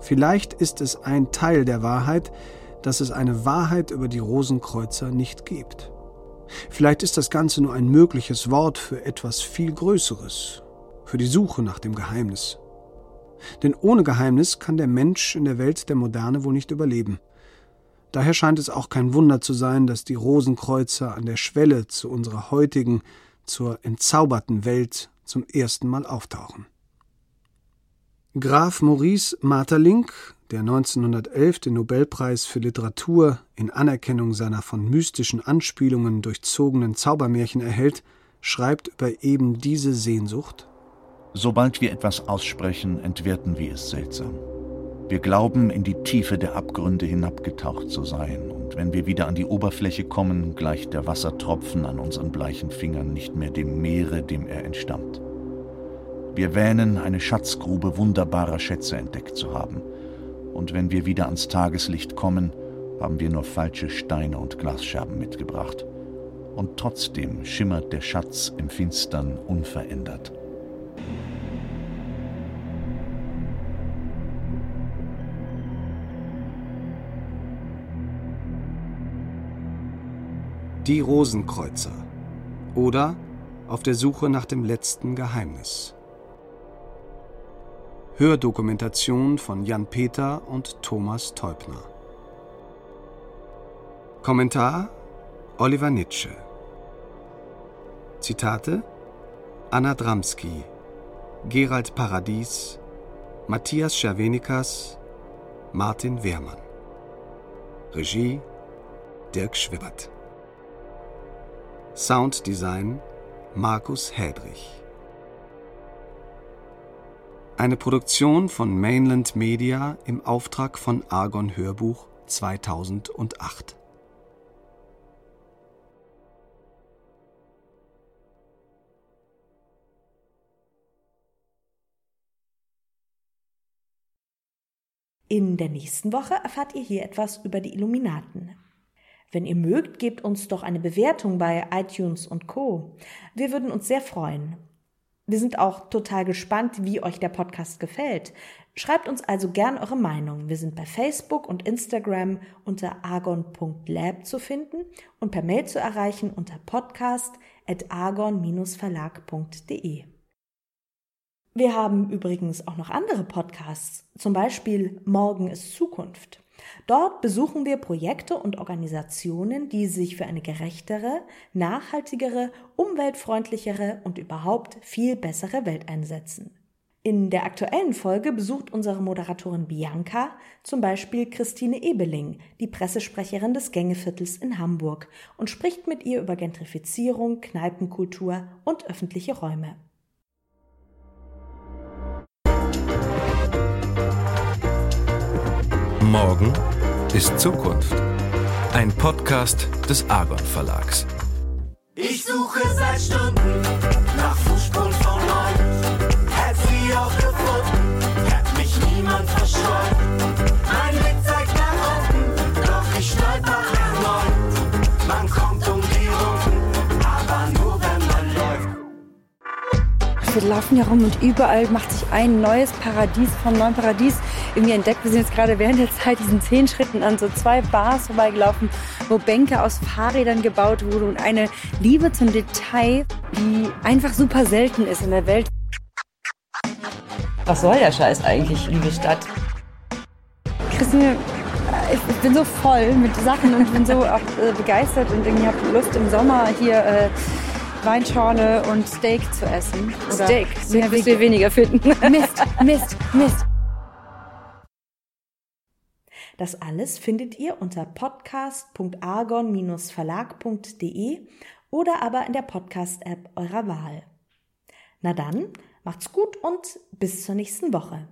Vielleicht ist es ein Teil der Wahrheit, dass es eine Wahrheit über die Rosenkreuzer nicht gibt. Vielleicht ist das Ganze nur ein mögliches Wort für etwas viel Größeres, für die Suche nach dem Geheimnis. Denn ohne Geheimnis kann der Mensch in der Welt der Moderne wohl nicht überleben. Daher scheint es auch kein Wunder zu sein, dass die Rosenkreuzer an der Schwelle zu unserer heutigen, zur entzauberten Welt zum ersten Mal auftauchen. Graf Maurice Maeterlinck, der 1911 den Nobelpreis für Literatur in Anerkennung seiner von mystischen Anspielungen durchzogenen Zaubermärchen erhält, schreibt über eben diese Sehnsucht
Sobald wir etwas aussprechen, entwerten wir es seltsam. Wir glauben, in die Tiefe der Abgründe hinabgetaucht zu sein, und wenn wir wieder an die Oberfläche kommen, gleicht der Wassertropfen an unseren bleichen Fingern nicht mehr dem Meere, dem er entstammt. Wir wähnen, eine Schatzgrube wunderbarer Schätze entdeckt zu haben, und wenn wir wieder ans Tageslicht kommen, haben wir nur falsche Steine und Glasscherben mitgebracht. Und trotzdem schimmert der Schatz im Finstern unverändert.
Die Rosenkreuzer oder Auf der Suche nach dem letzten Geheimnis. Hördokumentation von Jan Peter und Thomas Teubner. Kommentar Oliver Nitsche. Zitate Anna Dramski, Gerald Paradies, Matthias Schervenikas, Martin Wehrmann. Regie Dirk Schwibbert. Sounddesign Markus Hädrich. Eine Produktion von Mainland Media im Auftrag von Argon Hörbuch 2008.
In der nächsten Woche erfahrt ihr hier etwas über die Illuminaten. Wenn ihr mögt, gebt uns doch eine Bewertung bei iTunes und Co. Wir würden uns sehr freuen. Wir sind auch total gespannt, wie euch der Podcast gefällt. Schreibt uns also gern eure Meinung. Wir sind bei Facebook und Instagram unter argon.lab zu finden und per Mail zu erreichen unter podcast.argon-verlag.de. Wir haben übrigens auch noch andere Podcasts, zum Beispiel Morgen ist Zukunft. Dort besuchen wir Projekte und Organisationen, die sich für eine gerechtere, nachhaltigere, umweltfreundlichere und überhaupt viel bessere Welt einsetzen. In der aktuellen Folge besucht unsere Moderatorin Bianca zum Beispiel Christine Ebeling, die Pressesprecherin des Gängeviertels in Hamburg, und spricht mit ihr über Gentrifizierung, Kneipenkultur und öffentliche Räume.
Morgen ist Zukunft. Ein Podcast des Argon Verlags.
Ich suche seit Stunden nach Fußspuren von euch. Hätt sie auch gefunden, hätt mich niemand verscheut. Mein Blick zeigt nach unten, doch ich stolper erneut. Man kommt um die Runden, aber nur wenn man läuft.
Wir laufen hier rum und überall macht sich ein neues Paradies vom neuen Paradies irgendwie entdeckt. Wir sind jetzt gerade während der Zeit diesen zehn Schritten an so zwei Bars vorbeigelaufen, wo Bänke aus Fahrrädern gebaut wurden und eine Liebe zum Detail, die einfach super selten ist in der Welt.
Was soll der Scheiß eigentlich, liebe Stadt?
Christine, ich, ich bin so voll mit Sachen und bin so auch äh, begeistert und irgendwie habe Lust im Sommer hier äh, Weinschorle und Steak zu essen. Oder
Steak?
Steak
wirst du weniger finden.
Mist, Mist, Mist.
Das alles findet ihr unter podcast.argon-verlag.de oder aber in der Podcast-App eurer Wahl. Na dann, macht's gut und bis zur nächsten Woche.